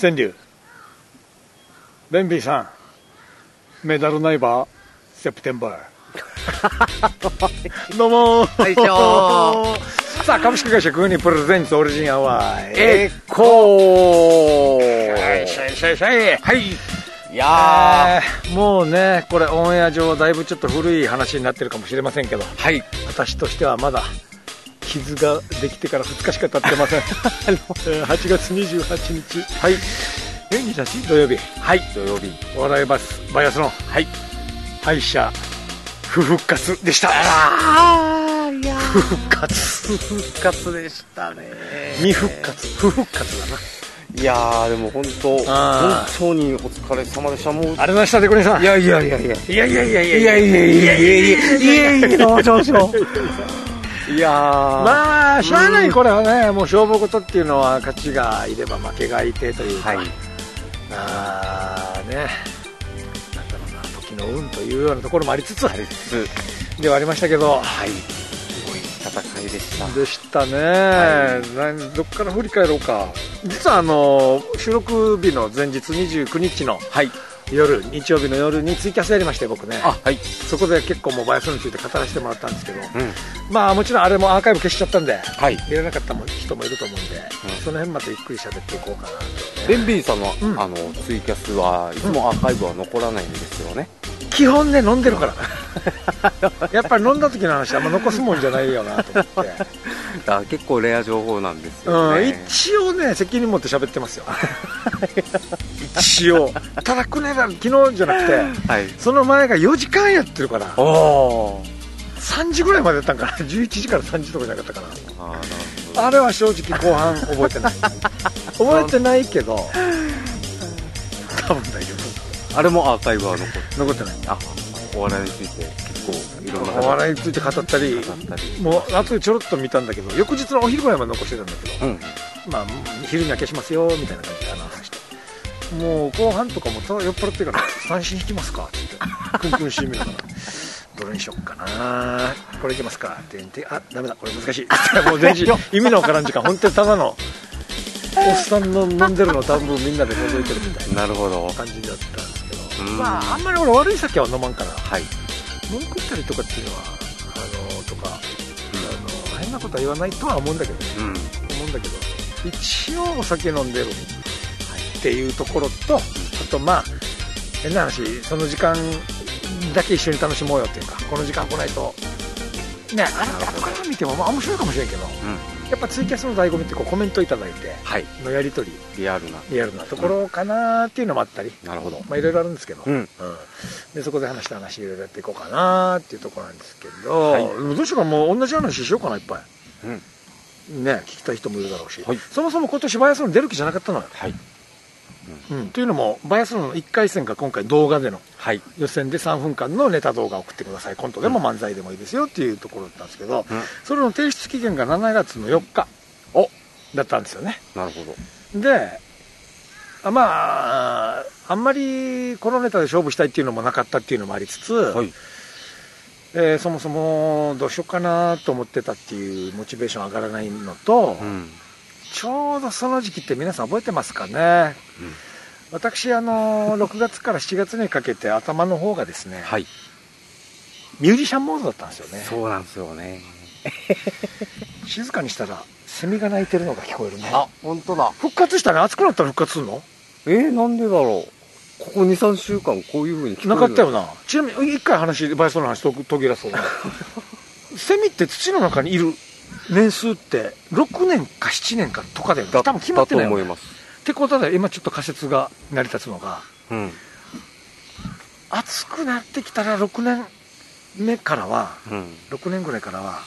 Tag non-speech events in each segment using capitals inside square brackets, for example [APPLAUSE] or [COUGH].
川柳。ベンビーさんメダルナイバーセプテンバー。[LAUGHS] どうもー。[LAUGHS] さあ株式会社クーニープレゼンツオリジンアワーエコー。はいシャイシャイシャイはい。いやえーもうねこれオンエア上だいぶちょっと古い話になってるかもしれませんけど。ーはい。私としてはまだ傷ができてから2日しか経ってません。[LAUGHS] えー8月28日。はい。28日土曜日。はい。土曜日。お笑いバスバイアスロンはい。敗者不復活でした。ああいや不復活。復活でしたね。未復活。不復活だな。いやーでも本当あ本当にお疲れ様でした。もうありがとうございましたデコリンさん。いやいやいやいや。いやいやいやいやいや。いやいやいやいやいやいや。いやどうしようしよういやー。まあしゃあないこれはね。もう勝負事っていうのは勝ちがいれば負けがいてというか、はい。ああね。なんだろうな時の運というようなところもありつつ。ありつつ。ではありましたけど。はい。すごい戦いでした。でしたね、なんどっから振り返ろうか。実はあの収録日の前日29日のはい夜日曜日の夜にツイキャスやりまして僕ね。あはい。そこで結構もうバイアスについて語らせてもらったんですけどうん。まあもちろんあれもアーカイブ消しちゃったんではい。見れなかった人もいると思うんで、うん。その辺までゆっくり喋っていこうかなと、ベンビーさんの,、うん。あのツイキャスはいつもアーカイブは残らないんですよね、基本ね飲んでるから。[LAUGHS] やっぱり飲んだ時の話あんま残すもんじゃないよなと思って、[LAUGHS] あ結構レア情報なんですうん、よね、一応ね責任持って喋ってますよ。[LAUGHS] 一応。ただくねだ昨日じゃなくてはい。その前が4時間やってるから。おお3時ぐらいまでやったんかな。11時から3時とかじゃなかったかな。あれは正直後半覚えてない。覚えてないけど。多分大丈どあれもアーカイブは残って夫残ってない。あお笑いについて結構いろんなお笑いについて語ったり語ったり。もう後でちょろっと見たんだけど翌日のお昼ぐらいまで残してたんだけどうん。まあ、昼には消しますよみたいな感じでアナウンスして。もう後半とかもただ酔っ払ってるから三振引きますかって言って。クンクンしてみるから。どれにしよっかな。これいきますか。って言ってあダメだ。これ難しい。[LAUGHS] もう全然意味のわからん時間。本当にただのおっさんの飲んでるの多分みんなで覗いてるみたいななるほど。感じだったまああんまり俺悪い酒は飲まんから。はい。文句ったりとかっていうのはあのとか、あの変なことは言わないとは思うんだけどね。うん。思うんだけど。一応お酒飲んでるっていうところとあとまあ変な話その時間だけ一緒に楽しもうよっていうかこの時間来ないと。ねあれって後から見てもまあ面白いかもしれんけど。うんやっぱツイキャスの醍醐味ってこうコメントいただいてはい。のやり取りリアルな。リアルなところかなっていうのもあったり、なるほど。まあいろいろあるんですけど、うん。でそこで話した話いろいろやっていこうかなっていうところなんですけど、はい。どうしようかもう同じ話しようかないっぱい。うん。ね聞きたい人もいるだろうし、はい。そもそも今年バイアスロン出る気じゃなかったのよ、はいうん、というのもバイアスロンの1回戦が今回動画でのはい。予選で3分間のネタ動画を送ってください。コントでも漫才でもいいですよっていうところだったんですけど、うん。それの提出期限が7月の4日お。だったんですよね。なるほど。であまああんまりこのネタで勝負したいっていうのもなかったっていうのもありつつ、はい。えーそもそもどうしようかなと思ってたっていうモチベーション上がらないのと、うんちょうどその時期って皆さん覚えてますかね、私あの [LAUGHS] 6月から7月にかけて頭の方がですね、はい。ミュージシャンモードだったんですよね。そうなんですよね。[LAUGHS] 静かにしたらセミが鳴いてるのが聞こえるね。あ本当だ。復活したね暑くなったら復活するの？えー、なんでだろう。ここ23週間こういうふうに聞こえる。なかったよな。ちなみに一回話バイソの話と途切らそう。[LAUGHS] セミって土の中にいる年数って6年か7年かとかだよね。だ多分決まってないよね。だと思います。ってことで今ちょっと仮説が成り立つのが。うん。暑くなってきたら6年目からはうん。6年ぐらいからは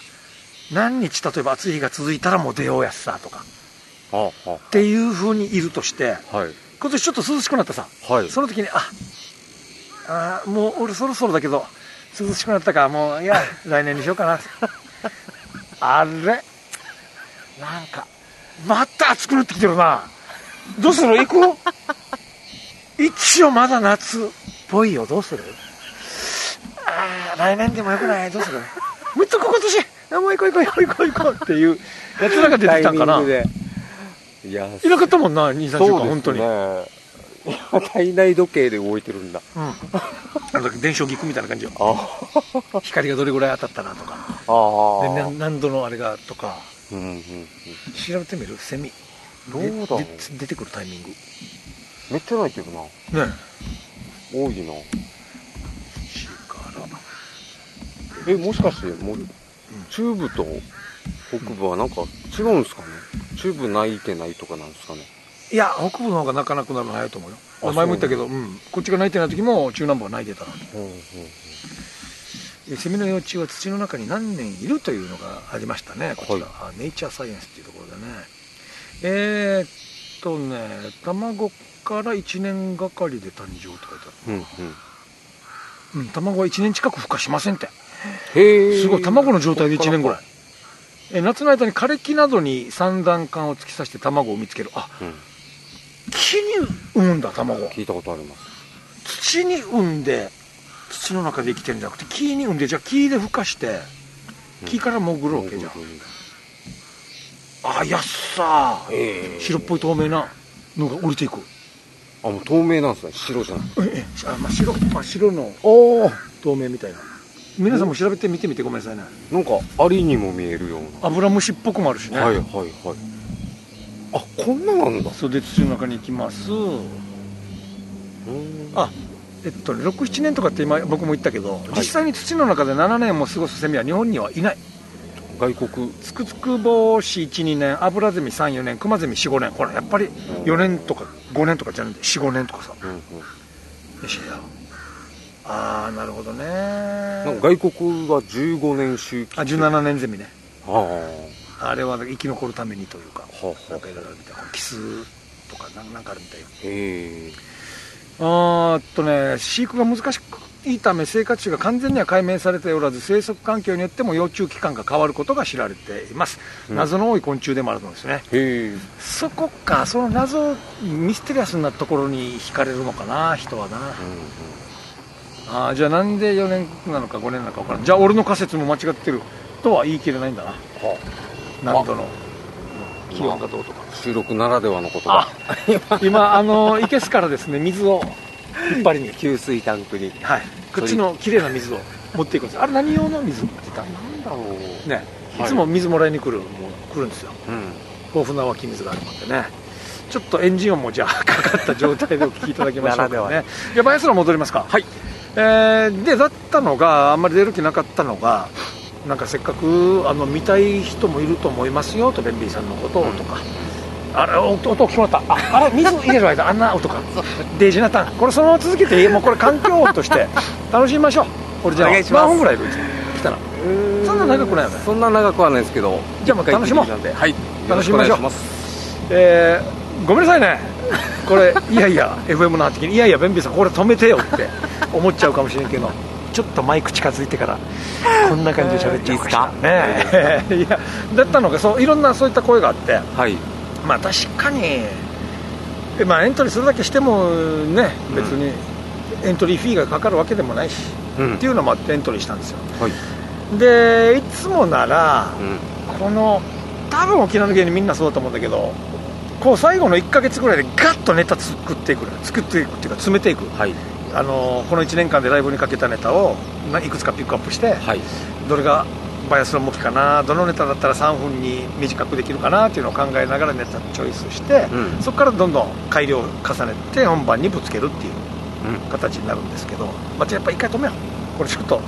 何日例えば暑い日が続いたらもう出ようやすさとか。っていうふうにいるとしてはい。今年ちょっと涼しくなったさ。はい。その時にああーもう俺そろそろだけど涼しくなったからもういや来年にしようかなあれ？なんかまた暑くなってきてるな。どうする？行く？一応まだ夏っぽいよ。どうする？ああ来年でもよくない？どうする？もう一個今年。あもう行こう行こう。行こう行こう行こうっていう。やつらが出てきたんかな。いや、いなかったもんな23週間そうです本当に、[LAUGHS] 体内時計で動いてるんだ。うん、あの時電子菊みたいな感じよ。あ光がどれぐらい当たったなとか。あ。でな何度のあれがとか。うんうんうん。調べてみる？セミ。どうだ出てくるタイミング。めっちゃないけどな。ね。多いな。力え、もしかして、もう、中部と北部はなんか違うんですかね？中部泣いてないとかなんですかね？いや北部の方が泣かなくなるの早いと思うよ。あ前も言ったけど、うん、こっちが泣いてない時も中南部は泣いてたのに。うんうんでセミの幼虫は土の中に何年いるというのがありましたね。こちら、はあネイチャーサイエンスっていうところでね。えー、っとね卵から1年がかりで誕生って書いてあうんうん。る、うん、卵は1年近く孵化しませんって。すごい卵の状態で1年ぐらいえ夏の間に枯れ木などに三段管を突き刺して卵を産みつける。あうん。木に産むんだ卵聞いたことあります。土に産んで土の中で生きてるんじゃなくて木に産んでじゃあ木で孵化して木から潜るわけじゃん、あやっさーへえ。白っぽい透明なのが降りていくあ、もう透明なんですね。白じゃなくて。ええあ、まあ、白あ白の。透明みたいな皆さんも調べてみてみてごめんなさいねなんか、アリにも見えるような。アブラムシっぽくもあるしね、はいはいはい。あ、こんななんだ。それで土の中に行きますうんあえっとね67年とかって今僕も言ったけど、実際に土の中で7年も過ごすセミは日本にはいない外国。つくつく帽子12年アブラゼミ34年クマゼミ45年ほらやっぱり4年とか5年とかじゃなくて45年とかさうんうん。よしやああなるほどねなんか外国は15年周期。あ17年ゼミねああ。あれは生き残るためにというかはあはあなんかいろいろあるみたいキスとかなんなんかあるみたいよ。へえ。っとね飼育が難しいため生活種が完全には解明されておらず生息環境によっても幼虫期間が変わることが知られています、うん。謎の多い昆虫でもあるんですね。そこかその謎ミステリアスなところに惹かれるのかな人はな。うんうん。あーじゃあなんで4年なのか5年なのか分からん。じゃあ俺の仮説も間違ってるとは言い切れないんだな。は何度の？気温がどうとかあ、収録ならではの言葉。[LAUGHS] 今あのいけすからですね水を引っ張りに。給水タンクに。はい。こっちの綺麗な水を持っていくんですあれ何用の水って言った？なんだろう。ね。はい。いつも水もらいに来る、もう来るんですよ。うん。豊富な湧き水があるもんでね。ちょっとエンジン音もじゃあかかった状態でお聞きいただきましょうかね。じゃあバイアスロン戻りますか。はい。えーでだったのがあんまり出る気なかったのがなんかせっかくあの見たい人もいると思いますよとベンビーさんのことをとか、あれ音音聞こえた。ああれ [LAUGHS] 水入れる間あんな音か。デイジナタン。これそのまま続けていいもうこれ環境音として [LAUGHS] 楽しみましょう。俺じゃあ何本ぐらいいる来たら。そんな長くないよね。そんな長くはないですけど。じゃあもう楽しもう。一回行ってきたんではい。楽しみましょう。えーごめんなさいね。これいやいや FM の発的にいやいやベンビーさんこれ止めてよって思っちゃうかもしれんけどちょっとマイク近づいてから [LAUGHS] こんな感じで喋っちゃうかしらね [LAUGHS] いやだったのがそういろんなそういった声があってはい。まあ確かに、えまあ、エントリーするだけしてもね別にエントリーフィーがかかるわけでもないし、うんっていうのもあってエントリーしたんですよはい。でいつもならうん。この多分沖縄の芸人みんなそうだと思うんだけどこう最後の1か月ぐらいでガッとネタ作っていく作っていくっていうか詰めていくはい。あのこの1年間でライブにかけたネタをないくつかピックアップしてはい。どれがバイアスロン向きかなどのネタだったら3分に短くできるかなっていうのを考えながらネタチョイスして、うん。そこからどんどん改良を重ねて本番にぶつけるっていううん。形になるんですけど、まあ、じゃあやっぱ一回止めよう。これちょっと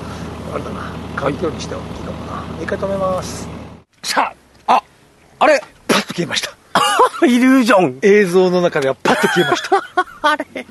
あれだな環境にしてはいいかもな。一回止めます。さああ、あれ。パッと消えました [LAUGHS] イリュージョン。映像の中ではパッと消えました。[LAUGHS] あれ。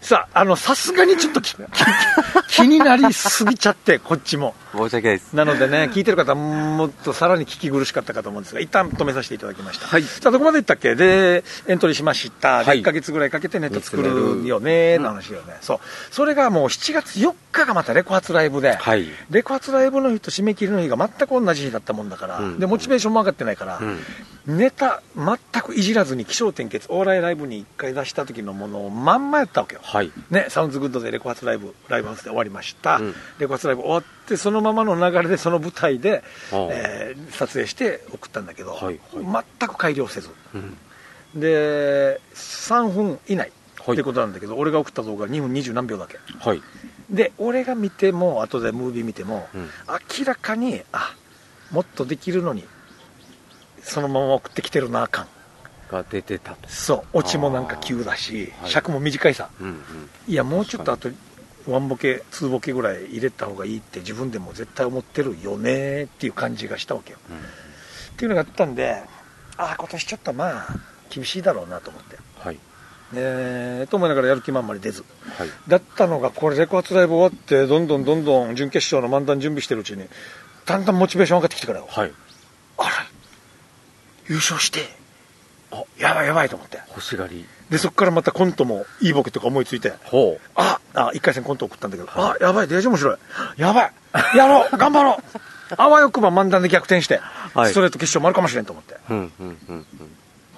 さああのさすがにちょっときき [LAUGHS] 気になりすぎちゃってこっちも。申し訳ないです。なのでね聞いてる方はもっとさらに聞き苦しかったかと思うんですが一旦止めさせていただきました。はい。さあどこまでいったっけ？でエントリーしました、ではい。1か月ぐらいかけてネタ作るよねの話よね、そう。それがもう7月4日がまたレコ発ライブで、はい。レコ発ライブの日と締め切りの日が全く同じ日だったもんだから、うん。でモチベーションも上がってないから、うん。ネタ全くいじらずに起承転結お笑いライブに1回出した時のものをまんまやったわけよ、はい。ね、サウンズグッドでレコ発ライブライブハウスで終わりました、うん。レコ発ライブ終わってそのままの流れでその舞台で、えー撮影して送ったんだけど、はいはい。全く改良せず。うん。で3分以内はい。ってことなんだけど、俺が送った動画2分20何秒だけ。はい。で俺が見ても後でムービー見ても、うん。明らかにあもっとできるのにそのまま送ってきてるなあかんが出てたと。そうオチもなんか急だしはい尺も短いさうんうん。いやもうちょっとあとワンボケツーボケぐらい入れた方がいいって自分でも絶対思ってるよねっていう感じがしたわけようんっていうのがあったんでああ今年ちょっとまあ厳しいだろうなと思ってはい。えー、と思いながらやる気満々に出ずはい。だったのがこれレコ発ライブ終わってどんどんどんどん準決勝の漫談準備してるうちにだんだんモチベーション上がってきてからよはい。あら優勝してあやばいやばいと思って。欲しがり。でそこからまたコントもいいボケとか思いついて。ほう。ああ1回戦コント送ったんだけど、あやばいデージ面白い。やばい。やろう。[LAUGHS] 頑張ろう。あわよくば漫談で逆転して、はい。ストレート決勝もあるかもしれんと思って。うんうんうんうん。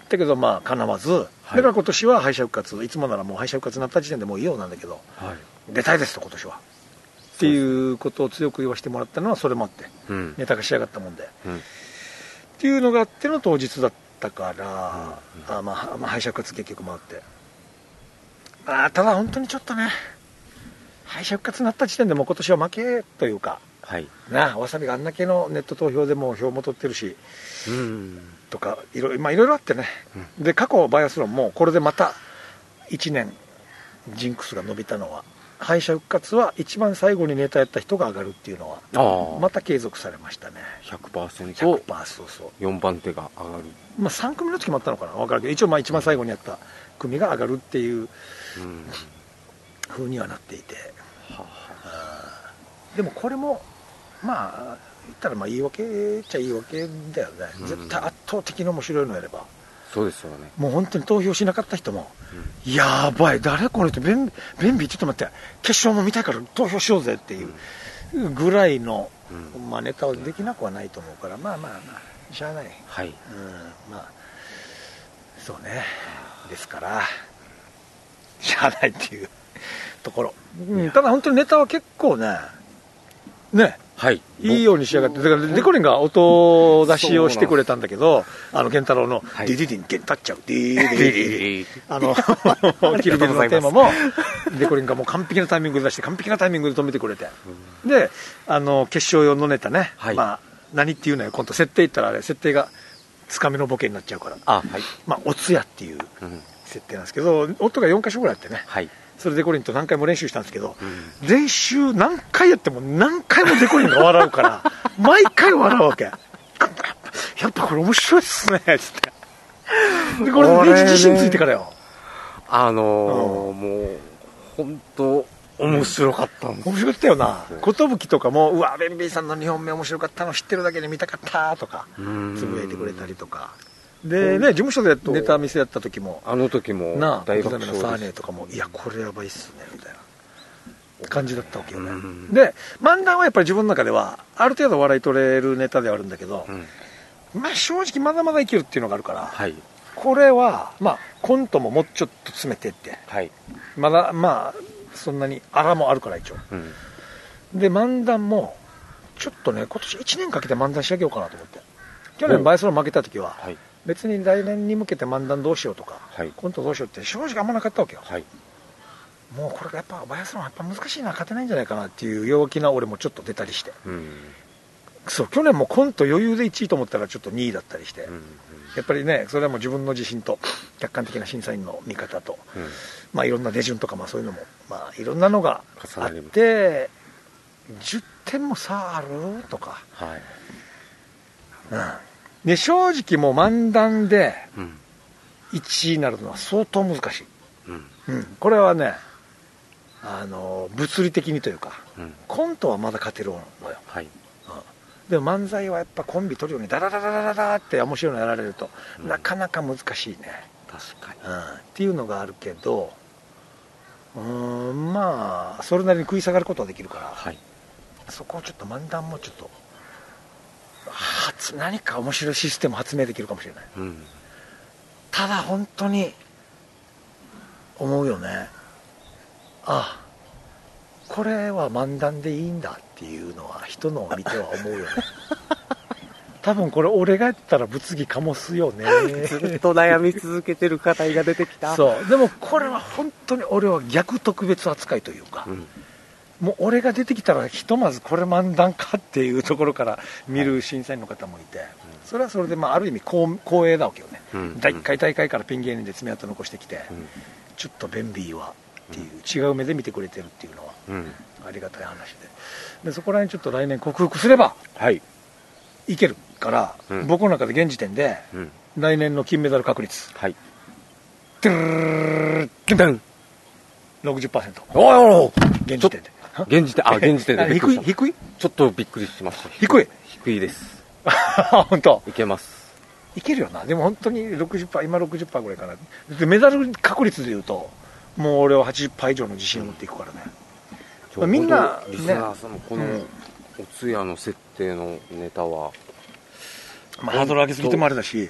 だけどまあかなわず、だから今年は敗者復活。いつもならもう敗者復活になった時点でもういいようなんだけど。はい。出たいですと今年は。っていうことを強く言わせてもらったのはそれもあって。うん。ネタが仕上がったもんで。うん。っていうのがあっての当日だったから、あまあ、まあ敗者復活結局回ってあーただ本当にちょっとね敗者復活になった時点でもう今年は負けというかはい。なあわさびがあんだけのネット投票でも票も取ってるしうん。とかいろいろ,、まあ、いろいろあってね、で過去バイアスロンもこれでまた1年ジンクスが伸びたのは敗者復活は一番最後にネタやった人が上がるっていうのは。また継続されましたね100% 100%そうそう4番手が上がる。まあ、3組の時もあったのかな。分からんけど一応まあ一番最後にやった組が上がるっていううん。風にはなっていて。はでもこれもまあ言ったらまあ言い訳っちゃ言い訳だよね、うん。絶対圧倒的に面白いのやれば。そうですよね。もう本当に投票しなかった人も、やばい。誰この人便便秘ちょっと待って。決勝も見たいから投票しようぜっていうぐらいの、うまあ、ネタはできなくはないと思うから。まあまあまあしゃあない。はい。うん。まあそうね。ですからしゃあないっていうところ、うん、ただ本当にネタは結構ねね。はい。いいように仕上がって、だからでこりんが音出しをしてくれたんだけど、あの、ケンタロウの、はい。ディディディン、ゲンタッチャウ、ディディディディあの、キルビルのテーマも、でこりんがもう完璧なタイミングで出して、完璧なタイミングで止めてくれて。で、あの、決勝用のネタね、はいまあ、何っていうのよ、今度設定言ったらあれ、設定がつかみのボケになっちゃうから、あ、はい。まあ、お通夜っていううん。設定なんですけど、音が4箇所ぐらいあってね、はい。それデコリンと何回も練習したんですけど、うん練習何回やっても何回もデコリンが笑うから、[LAUGHS] 毎回笑うわけ。[LAUGHS] やっぱこれ面白いっすね、つって。で、これでこれね自信ついてからよ。あのー、もう、本当面白かったんです。面白かったよなうん。寿とかも、うわ、ベンビーさんの2本目面白かったの知ってるだけで見たかったとか、うんつぶやいてくれたりとか。でね、事務所でネタ見せやった時も、あの時もなあ、大小刻みのサー。ネとかも、いや、これやばいっすね、みたいな感じだったわけよね。うんで、漫談はやっぱり自分の中では、ある程度笑い取れるネタではあるんだけどう、ん。まあ正直まだまだいけるっていうのがあるから、はい。これは、まあコントももうちょっと詰めてって、はい。まだまあ、そんなに荒もあるから一応。うん。で、漫談も、ちょっとね、今年1年かけて漫談仕上げようかなと思って。去年おバイアスロン負けた時は、はい。別に来年に向けて漫談どうしようとか、はいコントどうしようって正直あんまなかったわけよ。はい。もうこれがやっぱバイアスロンはやっぱ難しいな、勝てないんじゃないかなっていう弱気な俺もちょっと出たりして。うん。そう、去年もコント余裕で1位と思ったらちょっと2位だったりして。うん。やっぱりね、それはもう自分の自信と、客観的な審査員の見方と、うん。まあいろんな手順とか、まあそういうのも、まあいろんなのがあって、10点も差ある？とか、はい。うん。で、正直もう漫談でうん。1位になるのは相当難しい。うん。うん。これはね、あの、物理的にというか、うん。コントはまだ勝てるのよ。はい。でも漫才はやっぱコンビ取るようにダラダラダラダラって面白いのやられると、うんなかなか難しいね。確かに。うん、っていうのがあるけどうーんまあそれなりに食い下がることはできるからはい。そこをちょっと漫談もちょっと発何か面白いシステム発明できるかもしれないうん。ただ本当に思うよねあこれは漫談でいいんだっていうのは人のを見ては思うよね。[LAUGHS] 多分これ俺がやったら物議かもすよね。[LAUGHS] ずっと悩み続けてる課題が出てきた。そう。でもこれは本当に俺は逆特別扱いというか、うん。もう俺が出てきたらひとまずこれ漫談かっていうところから見る審査員の方もいて、それはそれでまあある意味光光栄だわけよね、うん。第1回大会からピン芸人で爪痕残してきて、うん。ちょっとベンビーはっていう違う目で見てくれてるっていうのはうん。ありがたい話ででそこら辺ちょっと来年克服すればはい。いけるから、うん僕の中で現時点でうん。来年の金メダル確率はい。トゥルルルルルルダン60%おい現時点で現時点、あ、現時点で。低い？低い？ちょっとびっくりしました。低い？低いです。[LAUGHS] 本当いけます。いけるよなでも本当に60%今60%ぐらいかなでメダル確率でいうともう俺は80%以上の自信を持っていくからね、まあみんなリスナーさんもこのうん、お通夜の設定のネタは、まあ、ハードル上げすぎてもあれだし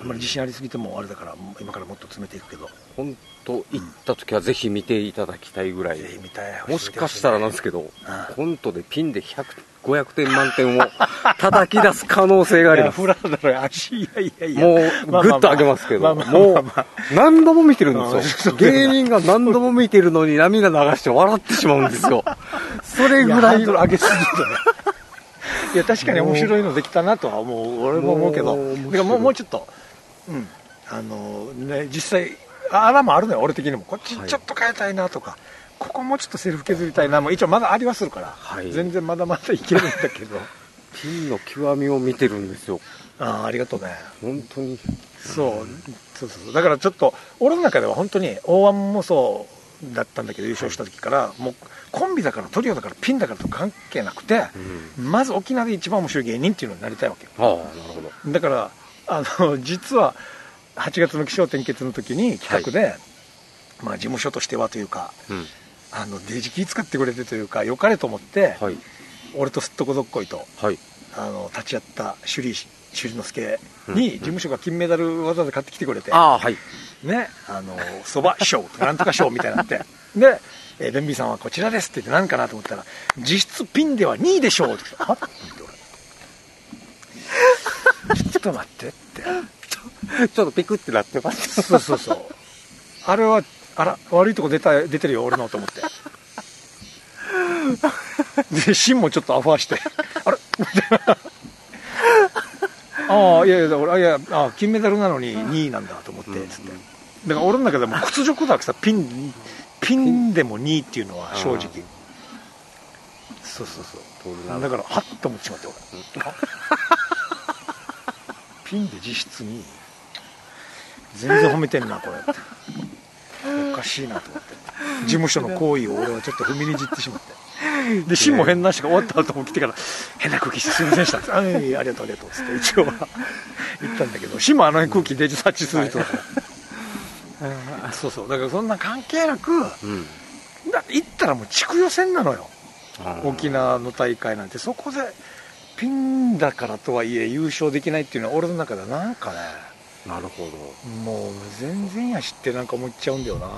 あんまり自信ありすぎてもあれだから今からもっと詰めていくけど。本当行った時はぜひ見ていただきたいぐらい。ぜひ見たい。もしかしたらなんですけど、ん。コントでピンで100 500点満点を叩き出す可能性があります。いやフラだろ足いやいやいや。もう、ぐっと上げますけど、もう何度も見てるんあですよ。芸人が何度も見てるのに涙流して笑ってしまうんですよ。それぐらい上げすぎるねいや確かに面白いのできたなとは思う。俺も思うけど。もうもうちょっとうん。あのね実際あらもあるのよ俺的にも。こっちはい。ちょっと変えたいなとか、ここもうちょっとセルフ削りたいなもう一応まだありはするか。ら、はい。全然まだまだいけるんだけど。[LAUGHS] ピンの極みを見てるんですよ。ああありがとうね。本当に。そう。そうそうだからちょっと俺の中では本当に大腕もそうだったんだけど優勝した時から、もうコンビだからトリオだからピンだからと関係なくて、うん。まず沖縄で一番面白い芸人っていうのになりたいわけよ。ああ、なるほど。だからあの実は8月の気象転結の時に企画で、まあ事務所としてはというかうん。あのデジキ使ってくれてというか良かれと思って、はい。俺とすっとこどっこいとはい。あの立ち会った首里首里之助に事務所が金メダルわざわざ買ってきてくれて、ああ、はい。ね、あの、そば賞とかなんとか賞みたいになって。[LAUGHS] で、えーレンビーさんはこちらですって言って何かなと思ったら、実質ピンでは2位でしょうって [LAUGHS] ちょっと待ってって。[LAUGHS] ちょっとピクってなってます。そうそうそう。あれは、あら、悪いとこ出た、出てるよ、俺のと思って。で、シンもちょっとアファーして、あれ？みたいな。ああ、いやいや、俺、あいや、あ金メダルなのに2位なんだと思って、つって。だから俺の中でも屈辱だけさ、ピン、ピンでも2位っていうのは正直。そうそうそう。だから、はっと思ってしまって、俺。あピンで実質2位。全然褒めてんな、これって。おかしいなと思って。事務所の行為を俺はちょっと踏みにじってしまって。[LAUGHS] で、シンも変なしが終わった後も来てから、変な空気してすみませんでした。あ [LAUGHS] ありがとうありがとうっつって一応は言ったんだけど、シンもあの辺空気デジタッチする人だから。そうそう。だからそんな関係なく、うん。だって行ったらもう地区予選なのよ。沖縄の大会なんて。そこで、ピンだからとはいえ優勝できないっていうのは俺の中ではなんかね、なるほど。もう全然やしってなんか思っちゃうんだよな。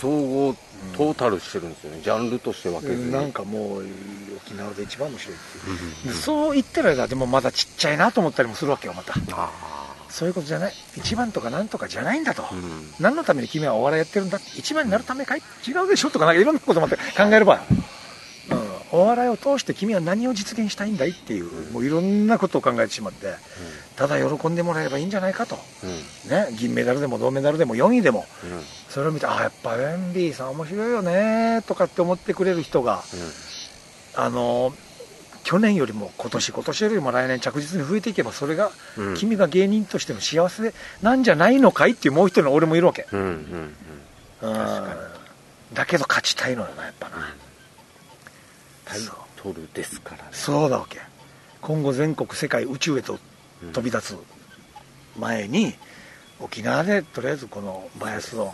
総合トータルしてるんですよね、ジャンルとして分けずになんかもう沖縄で一番面白いっていう、そう言ったらでもまだちっちゃいなと思ったりもするわけよまた。あそういうことじゃない。一番とかなんとかじゃないんだと、あうん。何のために君はお笑いやってるんだ？一番になるためかい？違うでしょ？とかなんかいろんなことまで考えれば、うん、お笑いを通して君は何を実現したいんだいっていうもういろんなことを考えてしまってただ喜んでもらえばいいんじゃないかと、うん。ね、銀メダルでも銅メダルでも4位でも。それを見てあやっぱベンビーさん面白いよねとかって思ってくれる人があの去年よりも今年今年よりも来年着実に増えていけばそれが、うん。君が芸人としての幸せなんじゃないのかいっていうもう一人の俺もいるわけ、うんうんうん。うん。確かだけど勝ちたいのよなやっぱな、タイトルですからね。そうだわけ。今後全国世界宇宙へと飛び立つ前に沖縄でとりあえずこのバイアスロン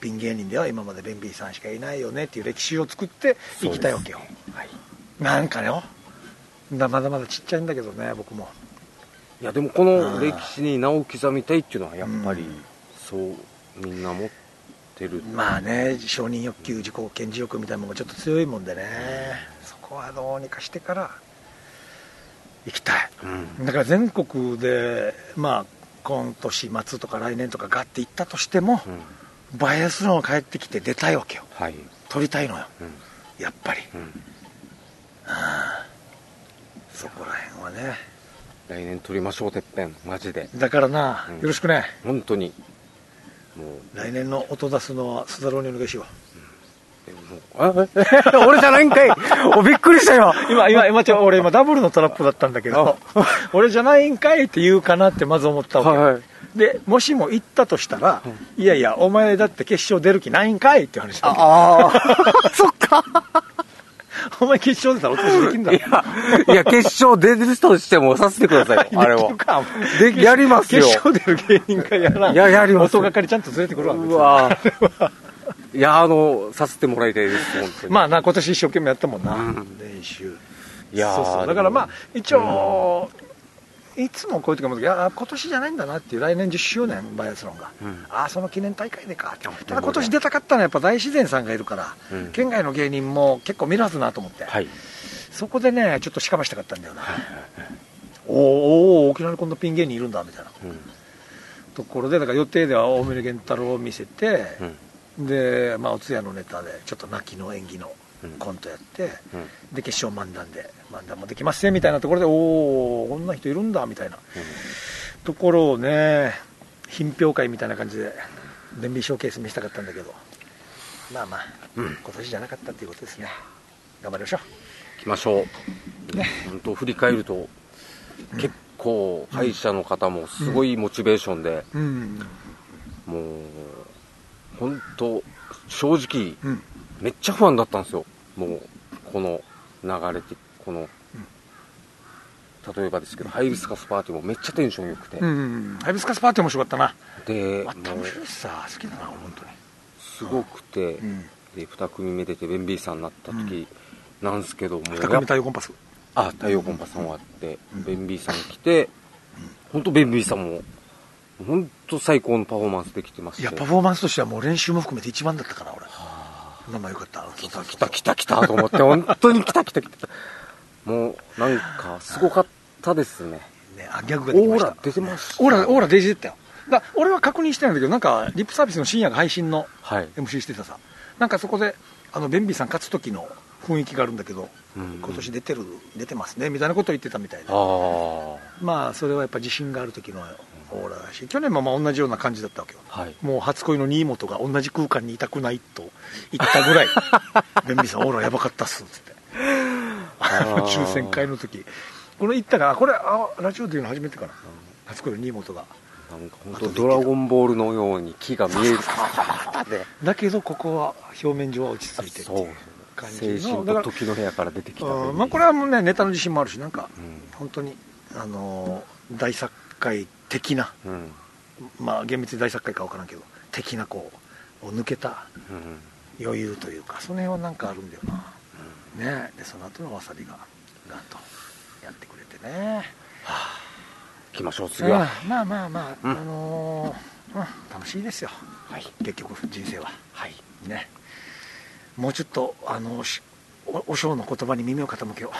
ピン芸人では今までベンビーさんしかいないよねっていう歴史を作っていきたいわけよ。はい。なんかよだまだまだちっちゃいんだけどね僕も。いやでもこの歴史に名を刻みたいっていうのはやっぱりうん。そうみんな持ってる。まあね承認欲求自己顕示欲みたいなのがちょっと強いもんでね。そこはどうにかしてから行きたいうん。だから全国でまあ今年末とか来年とかガッて行ったとしても、うん。バイアスロン帰ってきて出たいわけよはい。撮りたいのようん。やっぱりうん。そこら辺はね来年撮りましょう、てっぺん。マジで。だからな、うんよろしくね本当に。もう、来年の音出すのは須田郎にお願いしようあ [LAUGHS] 俺じゃないんかい。お、びっくりしたよ。う今今今ちょ俺今ダブルのトラップだったんだけど [LAUGHS] 俺じゃないんかいって言うかなってまず思ったわけ、はい。でもしも行ったとしたら、いやいやお前だって決勝出る気ないんかいって話だああ、[LAUGHS] そっか。お前決勝出たら落としできんだいや、いや、決勝出るとしてもさせてくださいよ、あれは。でやりますよ。決勝出る芸人がやらん。いややります音がかりちゃんと連れてくるわうわいや、あの、させてもらいたいです、本当に。まあな今年一生懸命やったもんな、うん。練習。いやーそうそう。だからまあ一応、いつもこういう時もいや今年じゃないんだなっていう来年10周年バイアスロンが、うん。ああその記念大会でか。ってただ今年出たかったのはやっぱ大自然さんがいるから、うん。県外の芸人も結構見らずなと思って、はい。そこでねちょっとしかましたかったんだよな、おーおー沖縄にこんなピン芸人いるんだみたいなうん。ところでだから予定では大森源太郎を見せて、うん。で、まあ、お通夜のネタでちょっと泣きの演技のうん。コントやって、うん。で決勝漫談で漫談もできますねみたいなところでおおこんな人いるんだみたいな。ところをね品評会みたいな感じで便利ショーケース見せたかったんだけど。まあまあ、うん。今年じゃなかったっていうことですね。頑張りましょ行きましょう。ね。本当振り返ると、結構、歯医者の方もすごいモチベーションで、ううん。もう、本当正直、うん。めっちゃ不安だったんですよ。もう、この流れて、この、例えばですけど、ハイビスカスパーティーもめっちゃテンション良くて、うんハイビスカスパーティー面白かったな。で、もうあ面、白いしさ好きだな本当に。すごくて、うん。で、二組目出て、ベンビーさんになった時、なんですけども、二組太陽コンパス。あ、太陽コンパさん終わって、うん。ベンビーさん来て、本当ベンビーさんも、本当最高のパフォーマンスできてまして。いやパフォーマンスとしてはもう練習も含めて一番だったから俺まあまあよかった来た来た来た来たと思って、本当に来た来た来た。もう、なんか、すごかったですね。ねあギャグができましたオーラ出てました。オーラ、オーラ出てたよ。だ俺は確認してないんだけど、なんか、リップサービスの深夜が配信のはい。MC してたさ、なんかそこで、あの、ベンビーさん勝つ時の雰囲気があるんだけど、うん今年出てる、出てますね、みたいなことを言ってたみたいで。まあ、それはやっぱ自信がある時のオーラだし、去年もまあ同じような感じだったわけよ。はい。もう初恋の新本が同じ空間にいたくないと言ったぐらい、[LAUGHS] ベンさんオーラやばかったっす、つって。抽選会の時。これ言ったら、あこれ、あラジオで言うの初めてかな。初恋の新本が。なんか本当ドラゴンボールのように木が見える。でだけどここは表面上は落ち着いてってそう。感じ精神と時の部屋から出てきたまあ、これはもうねネタの自信もあるしなんかうん。本当にあのー大作界的な。うん。まあ厳密に大作界か分からんけど的なこう抜けたうん。余裕というかその辺はなんかあるんだよな。ね。でその後のわさびがガンとやってくれてね。行きましょう、次は。うん。まあまあまあ、うん。あのーうん楽しいですよ。はい。結局人生は。はい。ね。もうちょっとあのしおお尚の言葉に耳を傾けよう。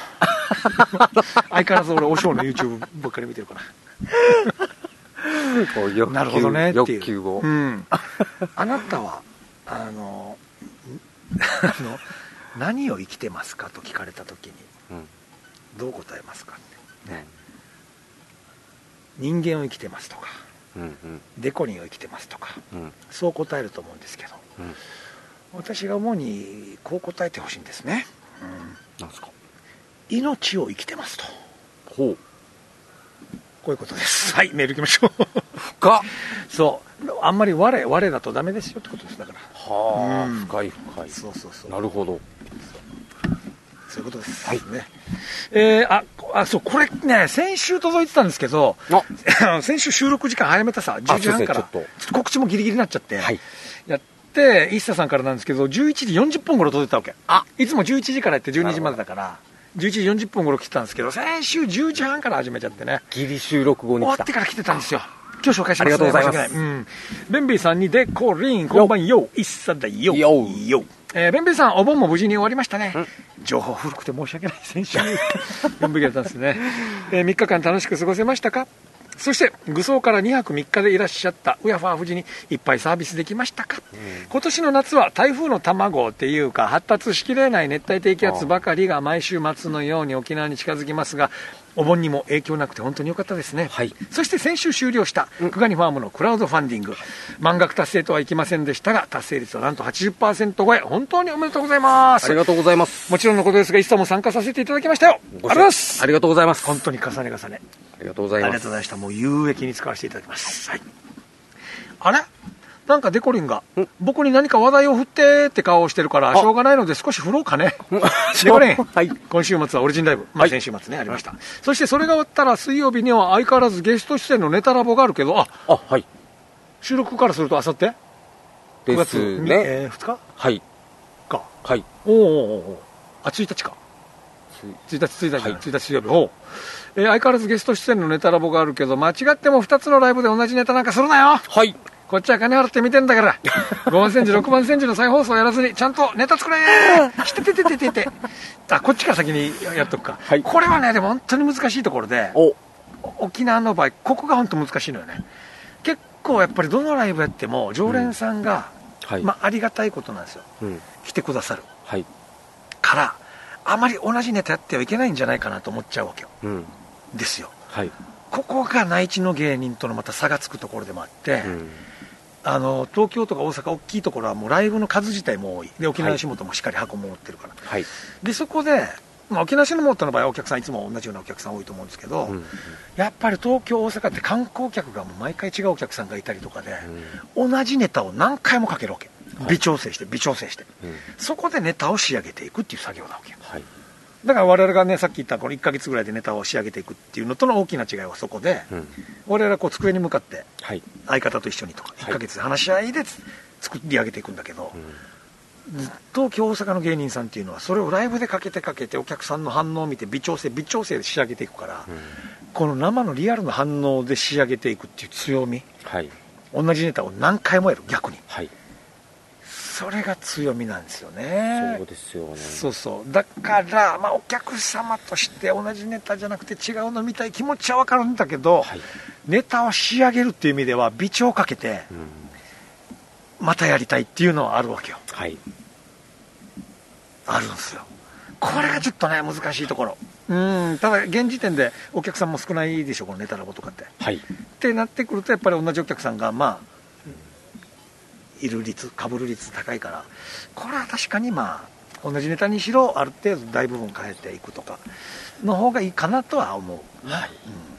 [LAUGHS] 相変わらず俺お尚の YouTube ばっかり見てるからこう欲求なるほどねっていう欲求を。うん、[LAUGHS] あなたはあのあの何を生きてますかと聞かれた時にうん。どう答えますかって、ね、うん。人間を生きてますとかうん。うん。デコリンを生きてますとかうん。そう答えると思うんですけどうん。私が主にこう答えてほしいんですね、うん、なんすか？命を生きてますとほう。こういうことです。はいメール行きましょう。深っ。そう。あんまり我我だとダメですよってことですだから。はあ、うん。深い深い。そうそうそう。なるほど。そういうことです。はいね。えー、あ、こあ、そう、これね、先週届いてたんですけど、あ。[LAUGHS] 先週収録時間早めたさ、10時半から、ちょっと。告知もギリギリになっちゃって、はい。やって、一茶さんからなんですけど、11時40分頃届いたわけ。あ。いつも11時からやって12時までだから、11時40分頃来てたんですけど、先週10時半から始めちゃってね、ギリ収録後に終わって。から来てたんですよ。今日紹介します、ありがとうございます申し訳ないうん。ベンビーさんにデコリン、こんばんよ、一茶だよ。よよ。えー、ベンベンさん、お盆も無事に終わりましたね。情報古くて申し訳ない、先週。読むべきだったんですね。えー、3日間楽しく過ごせましたか？そして、愚装から2泊3日でいらっしゃったウヤファー富士にいっぱいサービスできましたか、今年の夏は台風の卵っていうか、発達しきれない熱帯低気圧ばかりが毎週末のように沖縄に近づきますが、お盆にも影響なくて本当に良かったですね、はいそして先週終了した久我にファームのクラウドファンディング、満額達成とはいきませんでしたが、達成率はなんと80%超え、本当におめでとうございますあり。がとうございます。もちろんのことですが、一茶も参加させていただきましたよ。ありがとうございます。ありがとうございます。本当に重ね重ね。ありがとうございますありがとうご。ざいました。もう有益に使わせていただきます。はい。あれ？なんかデコリンが、僕に何か話題を振ってって顔をしてるから、しょうがないので少し振ろうかね。デコリン、はい今週末はオリジンライブ、まあ、先週末ね、ありました。そしてそれが終わったら、水曜日には相変わらずゲスト出演のネタラボがあるけど、あ、あ、はい。収録からするとあさって？9で月ね。えー、2日？はい。か。はい。おーおーおーおーあ、1日か。1日、1日、はい1日水曜日、おうえー相変わらずゲスト出演のネタラボがあるけど、間違っても2つのライブで同じネタなんかするなよはい。こっちは金払って見てんだから、5万センチ、6万センチの再放送やらずに、ちゃんとネタ作れー [LAUGHS] してててててて。あ、こっちから先にやっとくか。はいこれはね、でも本当に難しいところで、お、沖縄の場合、ここが本当難しいのよね。結構やっぱりどのライブやっても、常連さんが、はい。まあ、ありがたいことなんですよ。うん。来てくださる。はい。から、あまり同じネタやってはいけないんじゃないかなと思っちゃうわけよ。うん。ですよ。はい。ここが内地の芸人とのまた差がつくところでもあって、うん。あの東京とか大阪、大きいところはもうライブの数自体も多い、で沖縄吉本もしっかり箱も持ってるから、はい。でそこで、まあ、沖縄吉本の場合はお客さん、いつも同じようなお客さん多いと思うんですけど、うん。やっぱり東京、大阪って観光客がもう毎回違うお客さんがいたりとかで、同じネタを何回もかけるわけ、微調整して、微調整して、うん。そこでネタを仕上げていくっていう作業なわけよ。はい。だから我々がね、さっき言ったこの1ヶ月ぐらいでネタを仕上げていくっていうのとの大きな違いはそこで、うん。我々はこう机に向かってはい。相方と一緒にとか、はい1ヶ月で話し合いでつ作り上げていくんだけど、うん。東京、大阪の芸人さんっていうのは、それをライブでかけてかけて、お客さんの反応を見て、微調整、微調整で仕上げていくから、この生のリアルな反応で仕上げていくっていう強み、はい。同じネタを何回もやる、逆に。はい。それが強みなんですよね。そうですよね。そうそうだから、まあ、お客様として同じネタじゃなくて違うの見たい気持ちは分かるんだけど、はい。ネタを仕上げるっていう意味では微調をかけてうん。またやりたいっていうのはあるわけよはい。あるんですよこれがちょっとね難しいところうんただ現時点でお客さんも少ないでしょこのネタラボとかってはい。ってなってくるとやっぱり同じお客さんがまあいる率かぶる率高いからこれは確かにまあ同じネタにしろある程度大部分変えていくとかの方がいいかなとは思うはい。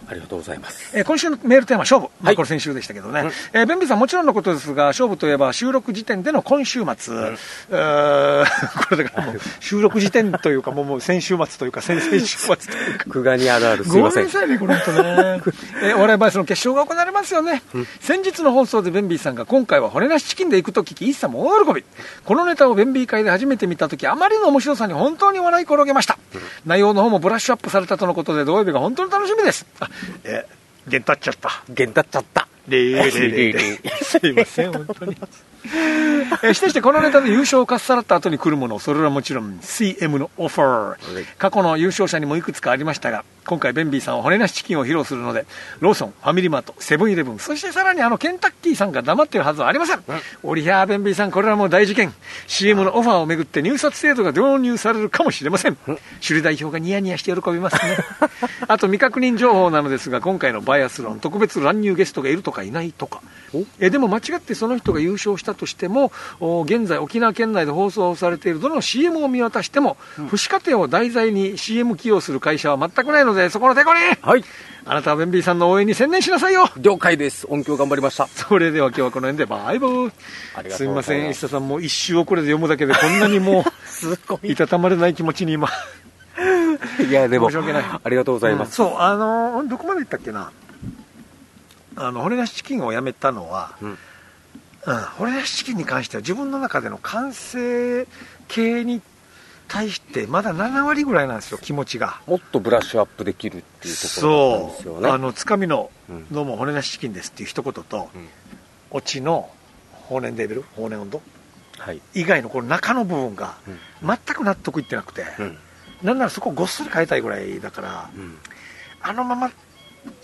ありがとうございます。えー今週のメールテーマ、勝負、まあはいこれ先週でしたけどね、うんえーベンビーさん、もちろんのことですが、勝負といえば、収録時点での今週末、えー [LAUGHS] これだからもう、収録時点というか、もうもう先週末というか、[LAUGHS] 先々週末というか。久我にあるあるすいませんごめんな。さいね、これ本当ね。えーお笑いバイスの決勝が行われますよね。先日の放送でベンビーさんが今回は骨なしチキンで行くと聞き、一茶も大喜び。このネタをベンビー会で初めて見たとき、あまりの面白さに本当に笑い転げました。内容の方もブラッシュアップされたとのことで、土曜日が本当に楽しみです。あ、えー、ゲンタっちゃった。ゲンだっちゃった。[LAUGHS] すいません、本当に。えーしてしてこのネタで優勝をかっさらった後に来るもの、それはもちろん CM のオファーはい。過去の優勝者にもいくつかありましたが、今回ベンビーさんは骨なしチキンを披露するので、ローソン、ファミリーマート、セブンイレブン、そしてさらにあのケンタッキーさんが黙っているはずはありません。おりゃーベンビーさん、これはもう大事件。CM のオファーをめぐって入札制度が導入されるかもしれません。首里代表がニヤニヤして喜びますね。[LAUGHS] あと未確認情報なのですが、今回のバイアスロン、特別乱入ゲストがいるとかいないとか。えでも間違ってその人が優勝したとしても、お現在沖縄県内で放送されているどの CM を見渡しても、父子家庭を題材に CM 起用する会社は全くないので、そこの手こりはい。あなたはベンビーさんの応援に専念しなさいよ了解です。音響頑張りました。それでは今日はこの辺でバイバイすすみません、石田さんもう一周遅れで読むだけでこんなにもすごう、いたたまれない気持ちに今。い。いや、でも、申し訳ないありがとうございます。うんそう、あのーどこまで言ったっけな。あの、骨なしチキンをやめたのは、うんうん、骨なしチキンに関しては自分の中での完成形に対してまだ7割ぐらいなんですよ、気持ちが。もっとブラッシュアップできるっていうところなんですよそう、ね。あの、つかみのうん、どうも骨なしチキンですっていう一言と、うんオチの放燃レベル、放燃温度、はい。以外のこの中の部分がうん。全く納得いってなくて、うん。なんならそこをごっそり変えたいぐらいだから、うん。あのまま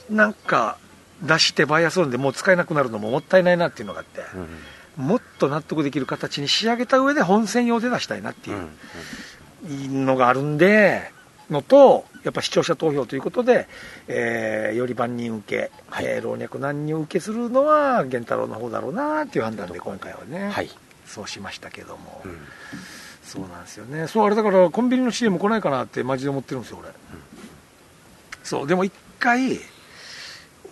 なんか出してバイアスロンでもう使えなくなるのももったいないなっていうのがあって、うん。もっと納得できる形に仕上げた上で本戦用で出したいなっていうのがあるんで、のと、やっぱ視聴者投票ということで、えーより万人受け、はいえー老若男女受けするのは源太郎の方だろうなっていう判断で今回はね、はい。そうしましたけども、うん。そうなんですよね、そうあれだからコンビニの CM 来ないかなってマジで思ってるんですよ、俺。そう、でも一回、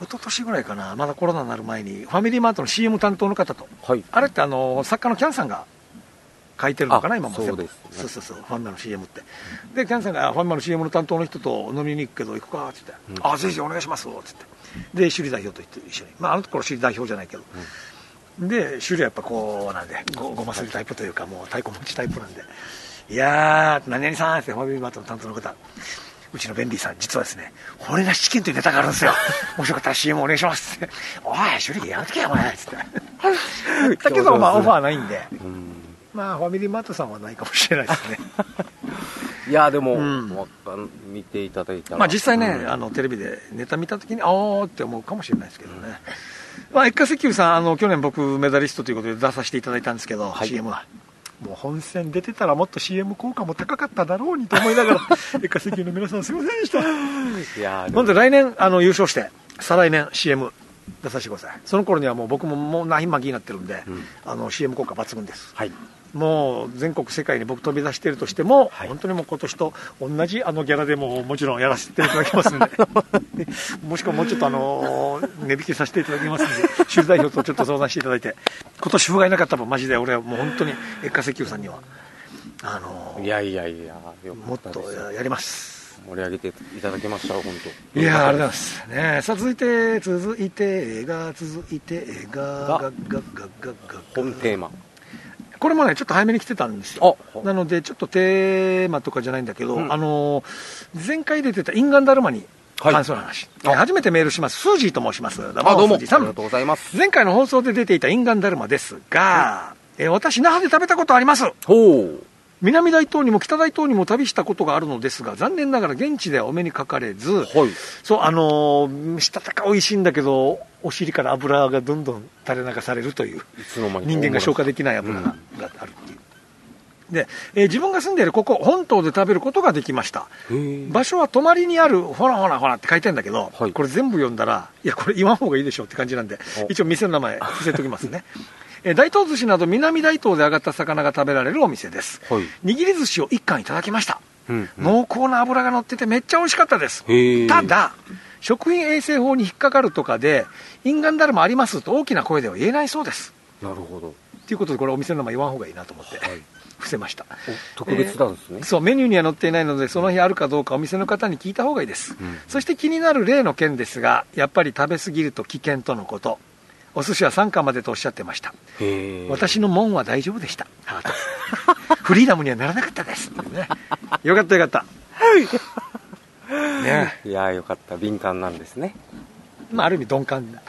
一昨年ぐらいかな、まだコロナになる前に、ファミリーマートの CM 担当の方と、はい。あれってあの作家のキャンさんが書いてるのかな、あ今も。そうです。ねそうそうそう、ファンマの CM って。で、キャンさんがあファンマの CM の担当の人と飲みに行くけど、行くか？って言って、うんあぜひお願いしますってって、で、首里代表と一緒に、まあ、あのところ首里代表じゃないけど、で、首里はやっぱこう、なんで、ごごまするタイプというか、もう太鼓持ちタイプなんで、いやー、何々さんって、ファミリーマートの担当の方、うちのベンビーさん、実はですね、骨なしチキンというネタがあるんですよ。もしよかったら CM お願いしますって。おい、首里やめてけよ、お前つって。[LAUGHS] だけど、まあ、オファーないんで。うん。まあ、ファミリーマートさんはないかもしれないですね。[LAUGHS] いや、でも、うん見ていただいたら。まあ、実際ね、うんあの、テレビでネタ見たときに、あーって思うかもしれないですけどね。まあ、一家石油さん、あの、去年僕、メダリストということで出させていただいたんですけど、はい CM は。もう本戦出てたらもっと CM 効果も高かっただろうにと思いながら、[LAUGHS] 一家石油の皆さんすいませんでした。いや、でもなんで来年、あの、優勝して、再来年 CM 出させてください。その頃にはもう僕ももうナヒンマギになってるんで、うん。あの、CM 効果抜群です。はい。もう全国世界に僕飛び出しているとしても、はい。本当にもう今年と同じあのギャラでももちろんやらせていただきますんで。[LAUGHS] もしくはもうちょっとあの値引きさせていただきますんで。州代表とちょっと相談していただいて。今年不甲斐なかったらマジで俺はもう本当に越下石油さんには。あのいやいやいや、よもっとやります盛り上げていただきました、本当。いやーありがとうございます。ねさあ続いて続いてが続いてがが。ががががが。本テーマ。これもねちょっと早めに来てたんですよ。あなのでちょっとテーマとかじゃないんだけど、うん。あのー前回出てたインガンダルマに関する話、はいえー初めてメールします。スージーと申します。どうあ、どうも。ありがとうございます。前回の放送で出ていたインガンダルマですが、えー私那覇で食べたことあります。ほう。南大東にも北大東にも旅したことがあるのですが残念ながら現地ではお目にかかれず、はい。そうあのーしたたか美味しいんだけどお尻から油がどんどん垂れ流されるというい人間が消化できない油が,、があるっていう。で、えー自分が住んでいるここ本島で食べることができました。場所は泊まりにあるほらほらほらって書いてんだけど、はい。これ全部読んだらいやこれ言わん方がいいでしょって感じなんでお。一応店の名前伏せておきますね [LAUGHS] えー大東寿司など南大東で揚がった魚が食べられるお店です、はい。握り寿司を1貫いただきました、うん。濃厚な脂が乗っててめっちゃ美味しかったです。ただ食品衛生法に引っかかるとかでインガンダルマありますと大きな声では言えないそうです。なるほど。ということでこれお店の名前言わん方がいいなと思って、はい。伏せました。お特別なんですね。そうメニューには載っていないのでその日あるかどうかお店の方に聞いた方がいいです、うん。そして気になる例の件ですがやっぱり食べ過ぎると危険とのことお寿司は3貫までとおっしゃってました。私の門は大丈夫でした。[LAUGHS] フリーダムにはならなかったです、ね、よかったよかった。ね。いやーよかった。敏感なんですね。まあある意味鈍感だっ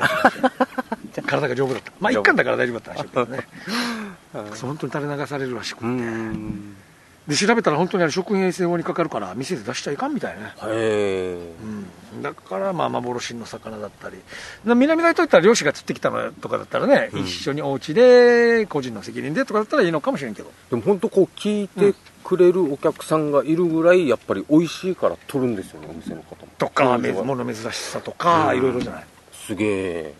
た [LAUGHS] 体が丈夫だった。まあ一貫だから大丈夫だったんでしょうけどね。[LAUGHS] 本当に垂れ流されるらしくて。で調べたら本当にあれ食品衛生法にかかるから店で出しちゃいかんみたいね。へえ。うん、だからまあ幻の魚だったり。な南大東行ったら漁師が釣ってきたのとかだったらね、うん。一緒にお家で個人の責任でとかだったらいいのかもしれんけど。でも本当こう聞いてくれるお客さんがいるぐらいやっぱり美味しいから取るんですよねお店の方も。とか物珍しさとか、うん。いろいろじゃない。すげえ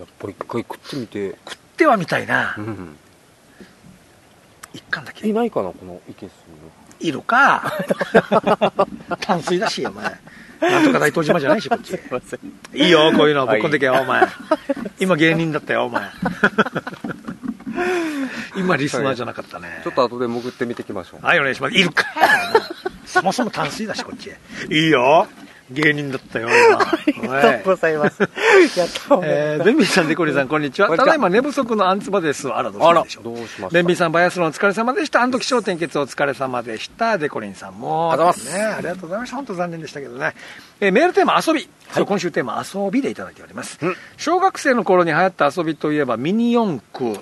やっぱ一回食ってみて。食ってはみたいな、うん一貫だけ。いないかなこのいけすいるか。[LAUGHS] 淡水だしお前。なんとか大東島じゃないしこっち。いいよこういうのぶっこんでけよ、はお前。[LAUGHS] 今芸人だったよお前。[LAUGHS] 今リスナーじゃなかったね。ちょっと後で潜ってみてきましょう。はい、お願いします。いるか。そもそも淡水だし、こっち。いいよ。芸人だったよ、今。[LAUGHS] おいございますやったえー、ベンビーさん、デコリさん、こんにちは。ただいま寝不足のアンツバです。あら、どうしあらたんでしょう。どうしましたベンビーさん、バイアスロンお疲れ様でした。あの時、商店結お疲れ様でした。デコリンさんも。ありがとうございますね、ありがとうございました。本当残念でしたけどね。えーメールテーマ、遊び。そう今週テーマ遊びでいただいております。うん。小学生の頃に流行った遊びといえばミニ四駆。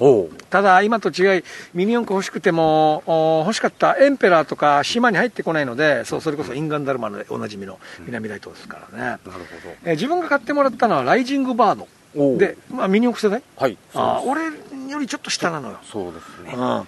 ただ今と違いミニ四駆欲しくてもお欲しかったエンペラーとか島に入ってこないのでそうそれこそインガンダルマでおなじみの南大東ですからね、なるほえー自分が買ってもらったのはライジングバード。で、まあ、ミニ四駆世代？はいあ俺よりちょっと下なのよ。そうですね。うん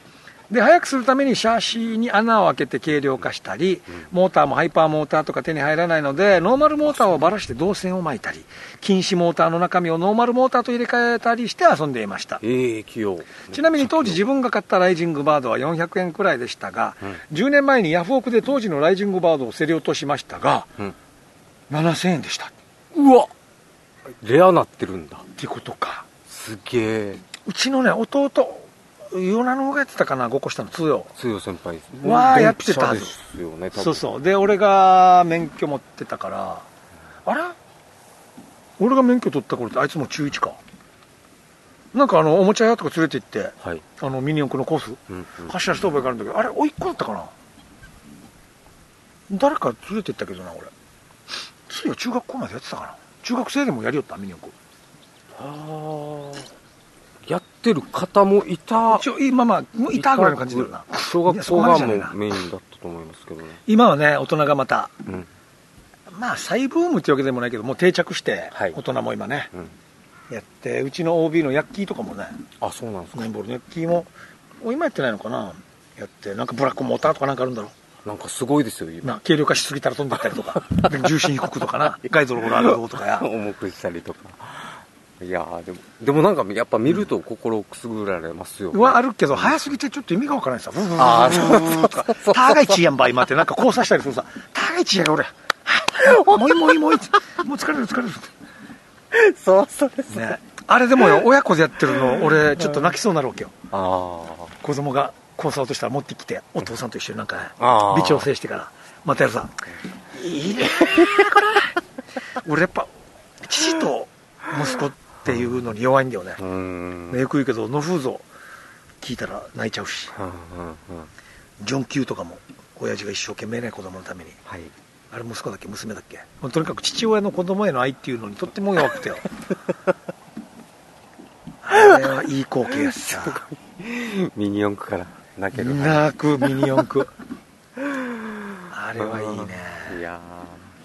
で速くするためにシャーシーに穴を開けて軽量化したり、モーターもハイパーモーターとか手に入らないのでノーマルモーターをばらして導線を巻いたり禁止モーターの中身をノーマルモーターと入れ替えたりして遊んでいました。ええ器用。ちなみに当時自分が買ったライジングバードは400円くらいでしたが、10年前にヤフオクで当時のライジングバードを競り落としましたが、うん。7000円でした。っうわ。レアなってるんだ。てことか。すげえ。うちのね弟与那の方がやってたかな5個下の通用つよ先輩ですわあやってたはず。ねそうそう。で俺が免許持ってたから。あれ？俺が免許取った頃ってあいつも中1か。なんかあのおもちゃ屋とか連れて行ってはい。あのミニ四駆のコースうんうん。走らせた覚えがあるんだけどあれおいっ子だったかな？誰か連れて行ったけどな俺。ついよ中学校までやってたかな？中学生でもやりよったミニ四駆。ああやってる方もいた。一応今まあいたぐらいの感じだよな。小学校がもうなメインだったと思いますけどね。今はね大人がまたうん。まあ再ブームってわけでもないけどもう定着して、はい。大人も今ねうん。やってうちの OB のヤッキーとかもねあそうなんですか。ナインボールのヤッキーもお今やってないのかな。やってなんかブラックモーターとかなんかあるんだろなんかすごいですよう今。な軽量化しすぎたら飛んでったりとかで [LAUGHS] 重心低くとかな。ガイドのホラードとかや。[LAUGHS] 重くしたりとかいやーでもでもなんかやっぱ見ると心くすぐられますよ、はあるけど早すぎてちょっと意味がわからないさ。あーそうそうとかターガイチやんば今ってなんか交差したりするさ。ターガイチやが俺。[LAUGHS] もういもういもういもう疲れる疲れる。そうそうです。ね。あれでもよ親子でやってるの俺ちょっと泣きそうになるわけよ。ああ子供が交差落としたら持ってきてお父さんと一緒になんか微調整してから。またやるさ。いいね。[LAUGHS] これ。俺やっぱ父と息子っていうのに弱いんだよね。うーんよく言うけど野風像聞いたら泣いちゃうし。ジョン・キューとかも親父が一生懸命ね子供のために。はい。あれ息子だっけ？娘だっけ？とにかく父親の子供への愛っていうのにとっても弱くてよ。あれはいい光景やしさ。[LAUGHS] ミニ四駆から。泣ける。泣くミニ四駆。[LAUGHS] あれはいいね。いや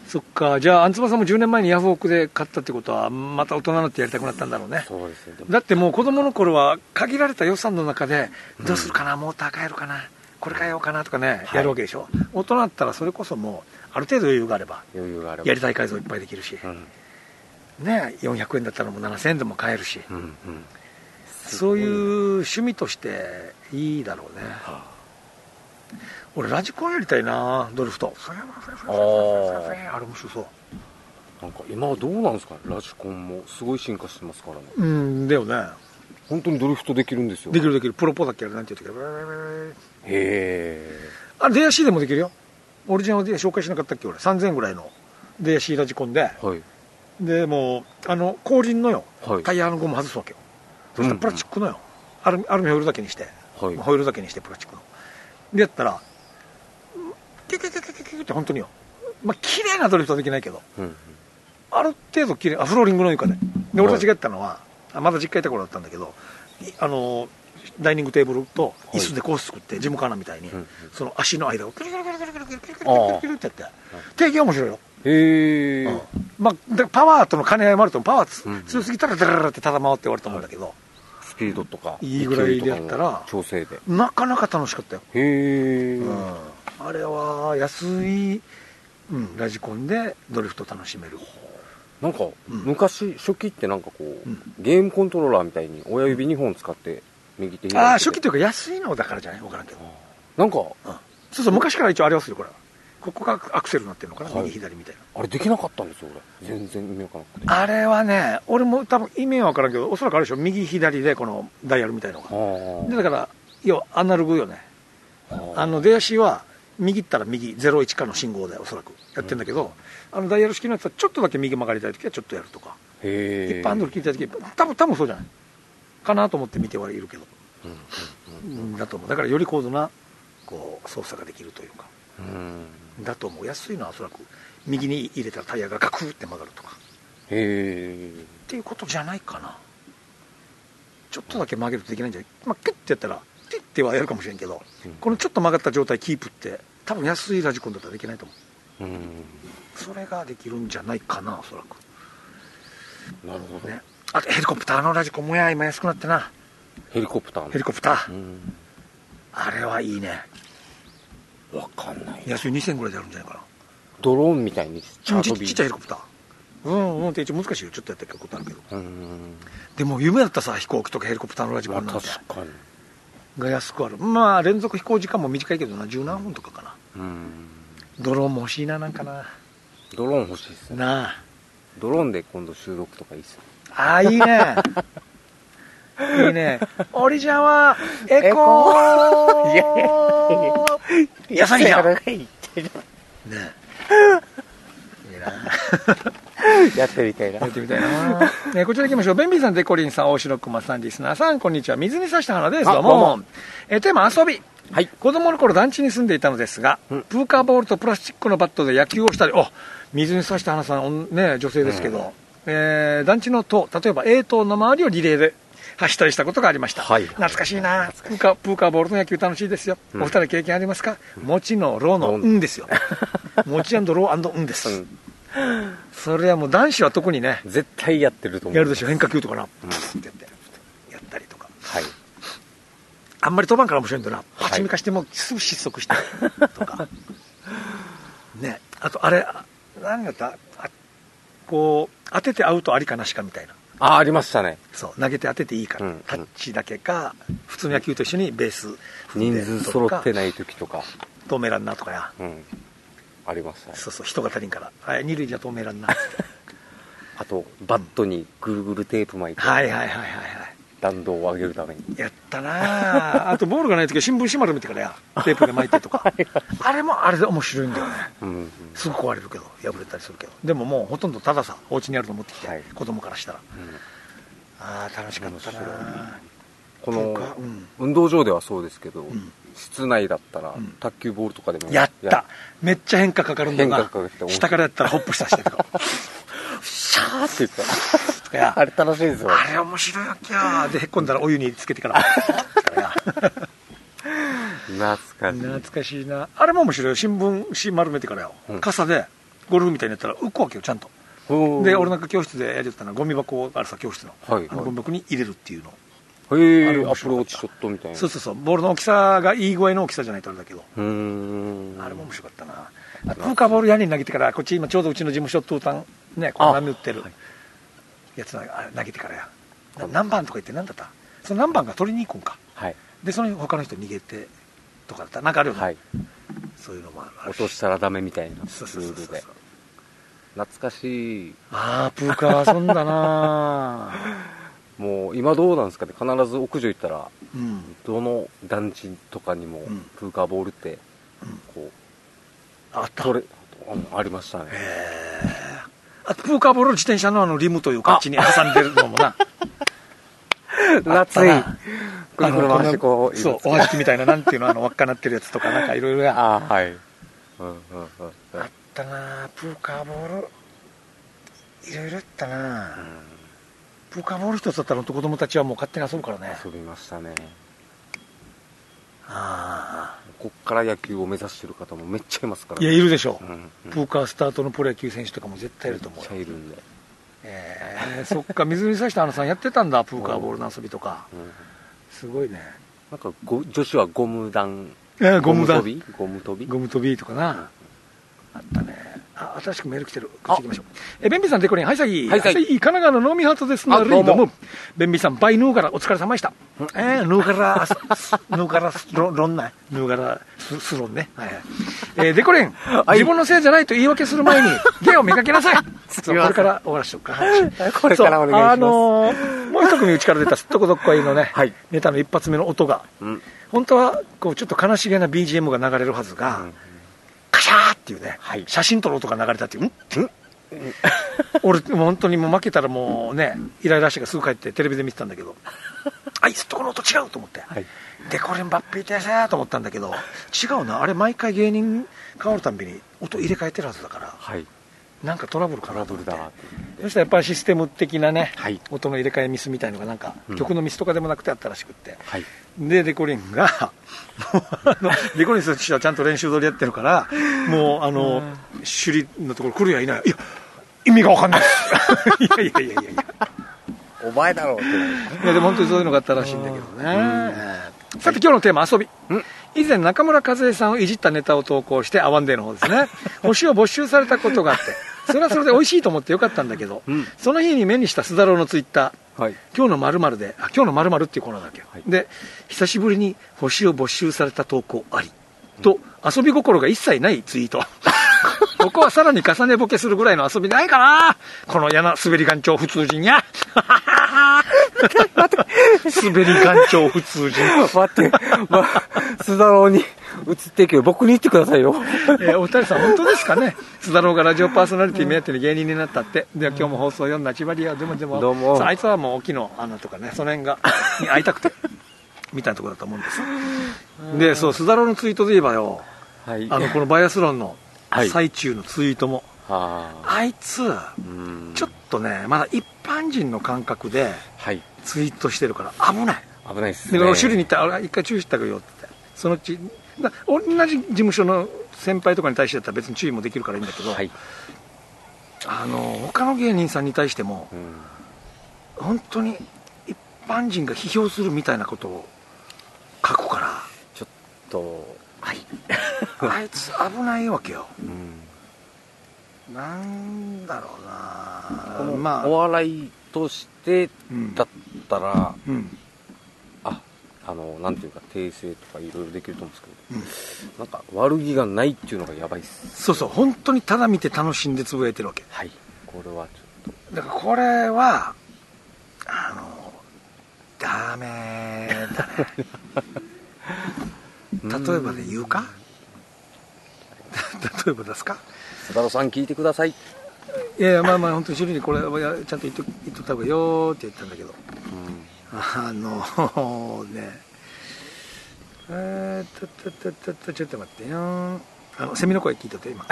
そっか。じゃああんつばさんも10年前にヤフオクで買ったってことはまた大人になってやりたくなったんだろうね。ーそうですね。だってもう子供の頃は限られた予算の中でどうするかな、モーター変えるかなこれ変えようかなとかね、はい。やるわけでしょ。大人だったらそれこそもうある程度余裕があれば余裕があれば。やりたい改造いっぱいできるし、うん。ね400円だったらもう7000円でも買えるし、うんうん。そういう趣味としていいだろうね。は俺ラジコンやりたいなドリフト。ああれ面白そう。あなんか今はどうなんですかねラジコンもすごい進化してますからね。うんだよね。本当にドリフトできるんですよ。できるできる。プロポだっけあれなんて言う時へえあれ DAC でもできるよ。オリジナルで紹介しなかったっけ俺。3000円ぐらいの。DAC ラジコンで。はい。でもうあの後輪のよ、はい。タイヤのゴム外すわけよ。そしたらプラスチックのよ、アルミアルミホイルだけにして、はい。ホイールだけにしてプラスチックの。でやったらキュキュキュキュキュキュって本当によまあ綺麗なドリフトはできないけどうんある程度綺麗あフローリングの床でで俺たちがやったのは、あまだ実家いた頃だったんだけどあのダイニングテーブルと椅子でコース作って、ジムカーナみたいに、うんうんその足の間をキュルキュルキュルキュルキュルキュルキュルキュルキュルキュルってやって定義面白いよへえうんまあ、だパワーとの兼ね合いもあると思うパワー、強すぎたらダラララってただ回って終わると思うんだけど、スピードとかいいぐらいでやったら調整でなかなか楽しかったよ、へえうんあれは安い、うん、ラジコンでドリフト楽しめるなんか、ん。昔初期ってなんかこう、うん。ゲームコントローラーみたいに親指2本使って右手ああ初期というか安いのだからじゃない？分からんけど、なんかうん、そうそう昔から一応ありますよこれ。ここがアクセルになってるのかな、はい。右左みたいな。あれできなかったんですよ俺。全然意味わからなくて。あれはね俺も多分意味は分からんけどおそらくあるでしょ。右左でこのダイヤルみたいのが。あでだから要はアナログよね。ああの出足は右ったら右01かの信号でおそらく。やってんだけど、あのダイヤル式のやつはちょっとだけ右曲がりたい時はちょっとやるとか、一般ハンドル聞いた時多分多分そうじゃない？かなと思って見てはいるけど、うんうんだと思う。だからより高度なこう操作ができるというか。うん。うんだと思う。安いのはおそらく右に入れたらタイヤがガクって曲がるとか。へえていうことじゃないかな。ちょっとだけ曲げるとできないんじゃない？まあキュッてやったらキュッてはやるかもしれんけど、うん。このちょっと曲がった状態キープって多分安いラジコンだったらできないと思う。うん。それができるんじゃないかなおそらく。なるほど、ね。あとヘリコプターのラジコンもや今安くなってな。ヘリコプターのヘリコプター、うん。あれはいいね。わかんない。安い2000ぐらいであるんじゃないかドローンみたいにちートビちっちゃいヘリコプター。うんうんって一応難しいよ。ちょっとやってることあるけどうん。でも夢だったさ飛行機とかヘリコプターのラジまあコンなんて。確かに。が安くある。まあ連続飛行時間も短いけどな。十何分とかかな。うんドローンも欲しいななんかな。ドローン欲しいですね。なあ。ドローンで今度収録とかいいっすよああいいね。いいね。オリジャンはエコー。いやいや安いじゃん。ねいってるいいな。やってみたいな。やってみたいな、えーこちら行きましょう。ベンビーさんデコリンさん大城熊さんリスナーさんこんにちは。水に刺した花です。あどうも。えーテーマ遊びはい。子供の頃団地に住んでいたのですが、うん。プーカーボールとプラスチックのバットで野球をしたり、お水に刺した花さん、ね、女性ですけど、えー団地の塔、例えば A 塔の周りをリレーで [LAUGHS] 走ったりしたことがありました。はい。懐かしいな。プーカー。プーカーボールの野球楽しいですよ。うん。お二人経験ありますか？もちのろーのろーんですよ。[LAUGHS] もちろーんです。うん。それはもう男子は特にね、絶対やってると思う。やるでしょ。変化球とかな、うん。ってやって、やったりとか。はいあんまり飛ばんから面白いんだな。いパチミカしてもすぐ失速して、[LAUGHS] とか。ね。あと、あれ、あ何だった？あこう、当ててアウトありかなしかみたいな。あありましたねそう、投げて当てていいか、うんタッチだけか、普通の野球と一緒にベース人で数揃ってい。ない時とか止めらんなとかや。うんありましたねそうそう、人が足りんから。はい、二塁じゃ止めらんな。[LAUGHS] あとバットにぐるぐるテープ巻いてはいはいはいはいはい。弾道を上げるために。やったなあ。[LAUGHS] あとボールがない時は新聞紙丸めてからや。テープで巻いてとか。あれもあれで面白いんだよね。うん。うんすぐ壊れるけど破れたりするけど。でももうほとんどたださお家にあるの持ってきて、はい。子供からしたら。うん。ああ楽しかったな面このかうん。運動場ではそうですけど、ん。室内だったら、ん。卓球ボールとかでもやった。めっちゃ変化かかるんだ変な下からやったらホップしたしてと。かシャーって言った。いや。あれ楽しいですよ。あれ面白いわけやでへっこんだらお湯につけてから。[LAUGHS] 懐かしい。懐かしいな。あれも面白いよ。新聞紙丸めてからよ、うん。傘でゴルフみたいにやったら浮くわけよちゃんと。うんで俺なんか教室でやりよったのはゴミ箱があるさ教室の,、はい。あのゴミ箱に入れるっていうの、へえアプローチショットみたいな。そうそうそう。ボールの大きさがいい具合の大きさじゃないとあれだけど、うーん。あれも面白かったな。あプーカーボール屋根に投げてからこっち今ちょうどうちの事務所トータンねこの波打ってる。はい。やつ投げてからや。な何番とか言って何だった？その何番が取りに行くんか。はい。でその他の人逃げてとかだった？なんかあるよね、はい。そういうのもある落としたらダメみたいなルールで。懐かしい。ああプーカー遊んだな [LAUGHS] もう今どうなんですかね必ず屋上行ったらうん。どの団地とかにもうん。プーカーボールってうん。こあった。あありましたね。へえプーカーボールの自転車のあのリムというかあっちに挟んでるのもな。[LAUGHS] 夏い。あったな。くるくる回してこうそうおはじきみたいななんていうのあの輪っかなってるやつとかなんかいろいろや。あああはいうんうんうんうんったなプーカーボール。いろいろあったな、プーカーボール一つだったら子供たちはもう勝手に遊ぶからね。遊びましたね。ああこっから野球を目指してる方もめっちゃいますからいやいるでしょ、う。んうん。プーカースタートのプロ野球選手とかも絶対いると思うめっよちゃいるんで。えー、そっか [LAUGHS] 水に刺した花さんやってたんだプーカーボールの遊びとか。うん。すごいね。なんかご女子はゴム弾えーゴムだ跳び？ゴム跳び？ゴム跳びとかな、あったね。あ新しくメール来てる。こっち行きましょう。えベンさんデコリン。はいさぎはいさぎ神奈川のノーミハートですなあどうも。ベンさんバイヌーからお疲れ様でした。えー、ヌーからス [LAUGHS] ヌーからスロンロンナイヌーからススロンね。はいはい。えーデコリン。自分のせいじゃないと言い訳する前に [LAUGHS] 芸を磨きなさい。これから終わらせておくか。はい。これからお願いします。あのーもう一組うちから出たすっとこどっこいのね、はい。ネタの一発目の音が。うん。本当はこうちょっと悲しげな BGM が流れるはずが、うんカシャーっていうね、はい。写真撮る音が流れたっていう、ん？ん？[LAUGHS] 俺、本当にもう負けたらもうね、イライラしてからすぐ帰ってテレビで見てたんだけど、[LAUGHS] あいつとこの音違うと思って、はい。で、これバッピーてさーと思ったんだけど、違うな、あれ毎回芸人変わるたんびに音入れ替えてるはずだから、はい。なんかトラブルかなトラブルだってそしたらやっぱりシステム的なね、はい。音の入れ替えミスみたいのがなんか、うん。曲のミスとかでもなくてあったらしくって。はいでレコリンがもうあのレコリンする人はちゃんと練習通りやってるからもうあの首里のところ来るやいないいや意味が分かんないいや [LAUGHS] いやいやいやいや。お前だろうって。いやでも本当にそういうのがあったらしいんだけどね、さて今日のテーマ遊び。以前中村和恵さんをいじったネタを投稿してアワンデーの方ですね。[LAUGHS] 星を没収されたことがあって。それはそれで美味しいと思ってよかったんだけど、うん。その日に目にした須田郎のツイッター。はい。今日の〇〇で、あ、今日の〇〇っていうコーナーだっけ、はい。で、久しぶりに星を没収された投稿あり。と、遊び心が一切ないツイート。[LAUGHS] ここはさらに重ねボケするぐらいの遊びないかな？この嫌な滑り眼長普通人や。[LAUGHS] 滑り眼長普通人。待って、ま、須田郎に移っていけよ。僕に言ってくださいよ。えーお二人さん本当ですかね？須田郎がラジオパーソナリティ目当てに芸人になったって。では今日も放送読んだ千葉リアでもでも、どうもさああいつはもう沖の穴とかね、その辺が、に [LAUGHS] 会いたくて、みたいなところだと思うんですよ。で、そう、須田郎のツイートで言えばよ、はい。あの、このバイアスロンのはい最中のツイートも、はあ。あいつ、うんちょっとね、まだ一般人の感覚ではい。ツイートしてるから危ない。危ないっすね。で、俺、修理に行ったら、あ一回注意してあげようって。そのうち、だ同じ事務所の先輩とかに対してだったら別に注意もできるからいいんだけど、はい。あの、他の芸人さんに対しても、うん。本当に一般人が批評するみたいなことを書くから、ちょっと、はい。[LAUGHS] あいつ危ないわけよ。うん。なんだろうなまあ、お笑いとしてうんだったら、うん。あ、あの、なんていうか、訂正とかいろいろできると思うんですけど、うんなんか悪気がないっていうのがやばいっす。そうそう、本当にただ見て楽しんでつぶやいてるわけ。はい。これはちょっだからこれは、あの、ダメだね。と。[LAUGHS] 例えばで言うか？例えばですか？須田郎さん聞いてください。いやいや、まあまあ、本当に主にこれはやちゃんと言っと言っとった方がいいよーって言ったんだけど、あのね、えーっと、と、と、と、と、ちょっと待ってよ。あの、セミの声聞いとって、今。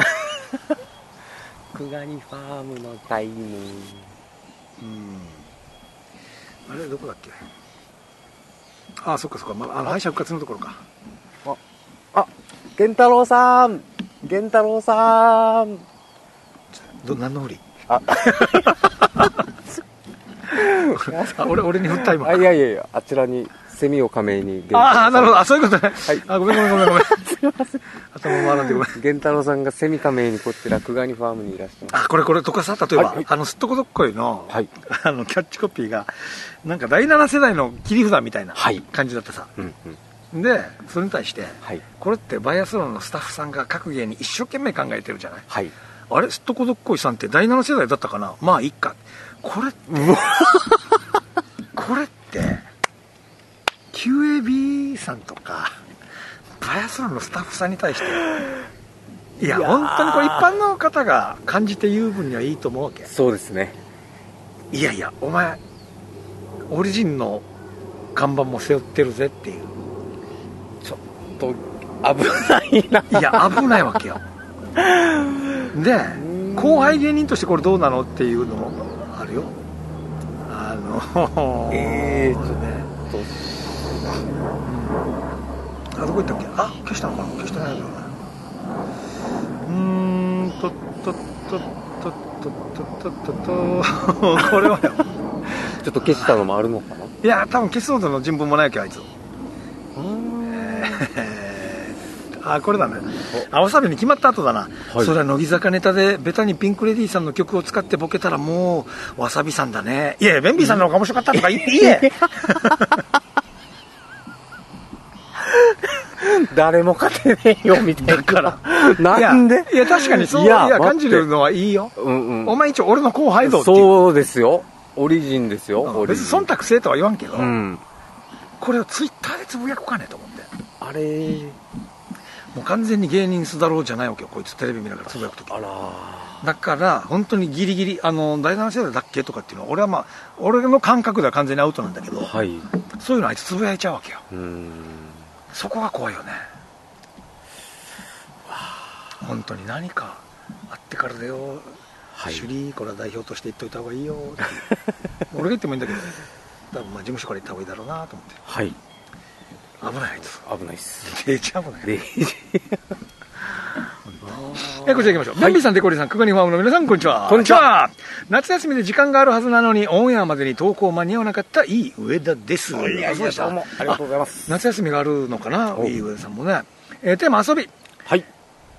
クガニファームのタイム。うん。あれ、どこだっけ？あ、そっかそっか、まあ、あ？の敗者復活のところか。あ、源太郎さん。源太郎さん。ど、何のふり？あ、あ、俺、俺に振った今。あいやいやいや、あちらにセミを仮名に。ああ、なるほど。あ、そういうことね。はいあ、ごめんごめんごめんごめん。すいません。[LAUGHS] 頭回らんでごめん。源太郎さんがセミ仮名にこちら、クガニファームにいらっしゃいます。あ、これこれ、とかさ、例えば、はいあの、すっとこどっこいの、はい。あの、キャッチコピーが、なんか第7世代の切り札みたいなはい感じだったさ。うんうん。で、それに対して、はい。これってバイアスロンのスタッフさんが各芸に一生懸命考えてるじゃない？はい。あれすっとこどっこいさんって第7世代だったかな？まあ、いっか。これって、[LAUGHS] これって、QAB さんとか、バイアスロンのスタッフさんに対して、いや、本当にこれ一般の方が感じて言う分にはいいと思うわけ。そうですね。いやいや、お前、オリジンの看板も背負ってるぜっていう。ちょっと、危ないな。いや、危ないわけよ。で、後輩芸人としてこれどうなのっていうのもあるよ。あのえーっと。ね、どこ行ったっけ？あ消したのかな？消してないのかな？うんとっとっとっとっとっとっと。これはちょっと消したのもあるのかな？いや多分消すほどの人文もないけあいつ。あこれだねあわさびに決まった後だな、はい。それは乃木坂ネタでベタにピンク・レディーさんの曲を使ってボケたらもうわさびさんだね。いやいやベンビーさんの方が面白かったとか言え。[LAUGHS] 誰も勝てねえよ、みたいな。だから。なんで？いや確かにそういや感じるのはいいよ、うんうん。お前一応俺の後輩ぞってそうですよ。オリジンですよ。オリ別に忖度せえとは言わんけど、うん。これをツイッターでつぶやくかねと思って。あれもう完全に芸人すだろうじゃないわけよこいつ。テレビ見ながらつぶやくとき。だから、本当にギリギリ、あの、第7世代だっけ？とかっていうのは、俺はまあ、俺の感覚では完全にアウトなんだけど、はい。そういうのあいつつぶやいちゃうわけよ。そこが怖いよね。本当に何かあってからだよ。はい。首里これは代表として言っといた方がいいよ [LAUGHS] 俺が言ってもいいんだけど多分まあ事務所から言った方がいいだろうなと思って。はい危ないあいつ危ないっすデジ危ないで [LAUGHS] えこちら行きましょう。ベンビーさん、デコリさん、クガニファームの皆さん、こんにちは。こんにちは。夏休みで時間があるはずなのに、オンエアまでに投稿間に合わなかった、いい上田です。いやいやどうもありがとうございますあ夏休みがあるのかな、おいい上田さんもね。えーテーマ遊び。はい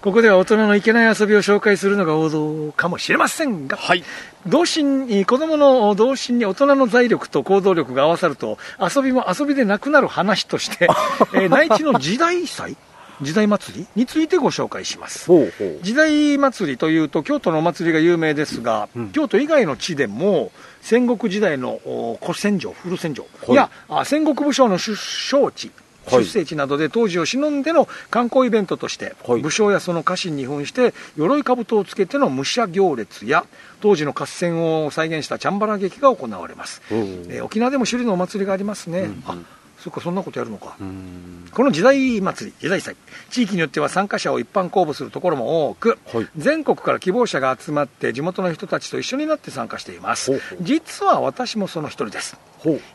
ここでは大人のいけない遊びを紹介するのが王道かもしれませんが、はい。童心に、子供の童心に大人の財力と行動力が合わさると、遊びも遊びでなくなる話として、[LAUGHS] えー内地の時代祭 [LAUGHS] 時代祭りについてご紹介します。ほうほう。時代祭りというと京都のお祭りが有名ですが、うん。京都以外の地でも戦国時代のお古戦場古戦場、やあ戦国武将の出生地はい出生地などで当時を忍んでの観光イベントとして、はい。武将やその家臣に扮して鎧兜をつけての武者行列や当時の合戦を再現したチャンバラ劇が行われます、うん。えー沖縄でも首里のお祭りがありますね、うん。あそっかそんなことやるのか、うん。この時代祭り、時代祭、地域によっては参加者を一般公募するところも多く、はい。全国から希望者が集まって地元の人たちと一緒になって参加しています。ほうほう。実は私もその一人です。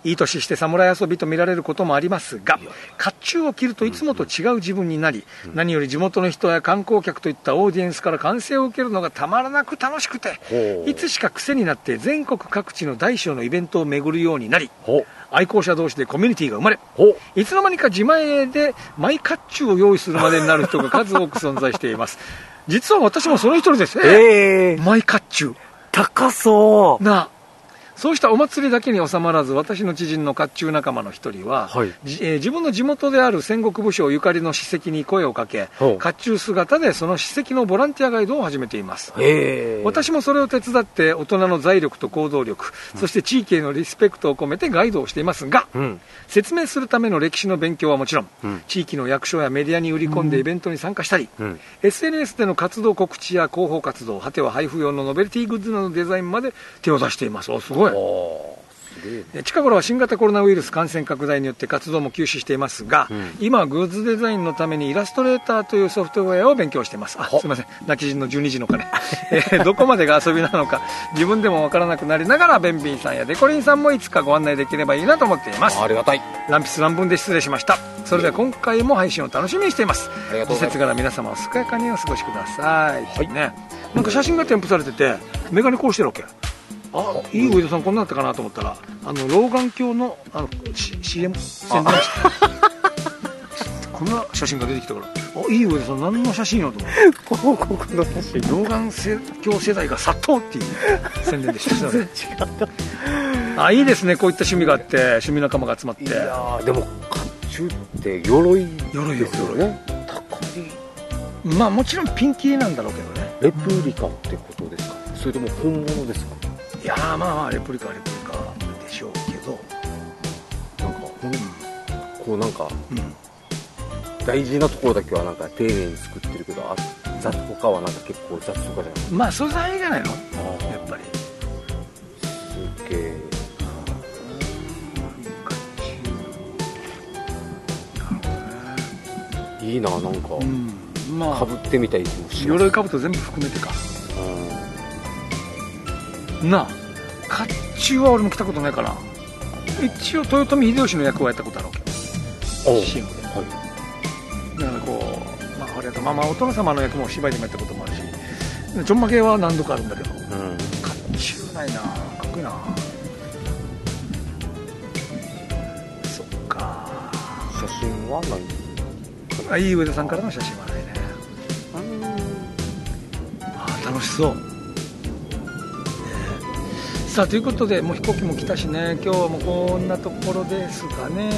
いい年して侍遊びと見られることもありますが甲冑を着るといつもと違う自分になり、何より地元の人や観光客といったオーディエンスから歓声を受けるのがたまらなく楽しくていつしか癖になって全国各地の大小のイベントを巡るようになり、愛好者同士でコミュニティが生まれ、いつの間にか自前でマイ甲冑を用意するまでになる人が数多く存在しています。実は私もその一人です。えええマイ甲冑。高そうなあそうしたお祭りだけに収まらず、私の知人の甲冑仲間の一人は、はい。じえー自分の地元である戦国武将ゆかりの史跡に声をかけ、甲冑姿でその史跡のボランティアガイドを始めています。私もそれを手伝って大人の財力と行動力、そして地域へのリスペクトを込めてガイドをしていますが、うん。説明するための歴史の勉強はもちろん、うん。地域の役所やメディアに売り込んでイベントに参加したり、うん。SNS での活動告知や広報活動、果ては配布用のノベルティグッズなどのデザインまで手を出しています。おすごい。近頃は新型コロナウイルス感染拡大によって活動も休止していますが、うん今はグッズデザインのためにイラストレーターというソフトウェアを勉強しています。あ、ほすみません。泣き人の12時の鐘。[LAUGHS] えーどこまでが遊びなのか、自分でもわからなくなりながら、ベンビーさんやデコリンさんもいつかご案内できればいいなと思っています。ありがたい乱筆乱文で失礼しました。それでは今回も配信を楽しみにしています。季節から皆様お健やかにお過ごしください。はい。ね。なんか写真が添付されてて、メガネこうしてるわけ。あ、いい上田さんこんなだったかなと思ったら、あの、老眼鏡の、あの、CM 宣伝こんな写真が出てきたから、あ、いい上田さん何の写真よと思って。広告の写真老眼鏡世代が殺到っていう宣伝でした。すいません違ったあ、いいですね。こういった趣味があって、趣味仲間が集まって。いやーでも甲冑って鎧鎧ですよね高いまあもちろんピンキリなんだろうけどね。レプリカってことですか？それとも本物ですか？いやーまあまあレプリカはレプリカでしょうけど、なんかこうなんかうん、大事なところだけはなんか丁寧に作ってるけどあ雑他はなんか結構雑とかじゃない？まあ素材じゃないの。やあっぱり。すげえ。いいななんか。うん。まあ。かぶってみたい気もします。鎧兜全部含めてか。うな。あ甲冑は俺も着たことないから。一応豊臣秀吉の役をやったことあるわけ。んおう。CM で。はい。だからこうまああれまあまあお殿様の役も芝居でもやったこともあるし。ちょんまげは何度かあるんだけど。甲うん。冑ないな。かっこいいな。そっか。写真は何？あいい上田さんからの写真はないね。あー楽しそう、さあということでもう飛行機も来たしね。今日はもうこんなところですかね。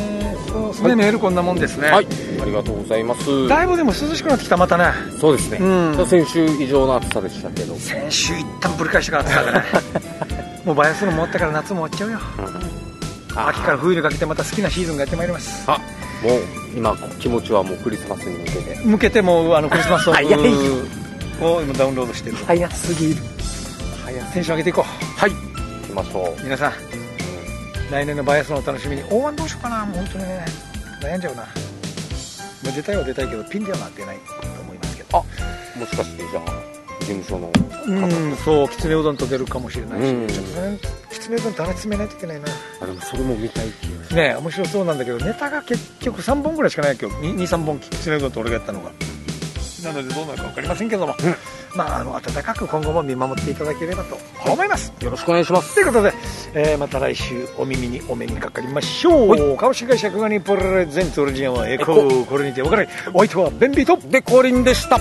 そうですね、はいメールこんなもんですね、はい。ありがとうございます。だいぶでも涼しくなってきたまたね。そうですね、うん。先週以上の暑さでしたけど、先週一旦ぶり返してからってたね。[LAUGHS] もうバイアスロンも終わったから夏も終わっちゃうよ。秋から冬にかけてまた好きなシーズンがやってまいります。あもう今気持ちはもうクリスマスに向けて。向けてもうあのクリスマスを今ダウンロードしてる。早すぎる。早テンション上げていこはいましょう、う皆さん来年のバイアスロンを楽しみに。大湾どうしようかな。もう本当にね悩んじゃうな、まあ、出たいは出たいけどピンではなってないと思いますけど。あもしかしてじゃあ事務所のうんそうきつねうどんと出るかもしれないし、うん。ちょっとねきつねうどん種詰めないといけないな。あでもそれも見たいっていうね面白そうなんだけどネタが結局3本ぐらいしかない今日23本きつねうどんと俺がやったのがなのでどうなるか分かりませんけども、まああの温かく今後も見守っていただければと思います。よろしくお願いします。ということで、えーまた来週お耳にお目にかかりましょう。株式会社クガニプレゼンツオリジンはエコー。これにてお別れお相手はベンビーと。で降臨でした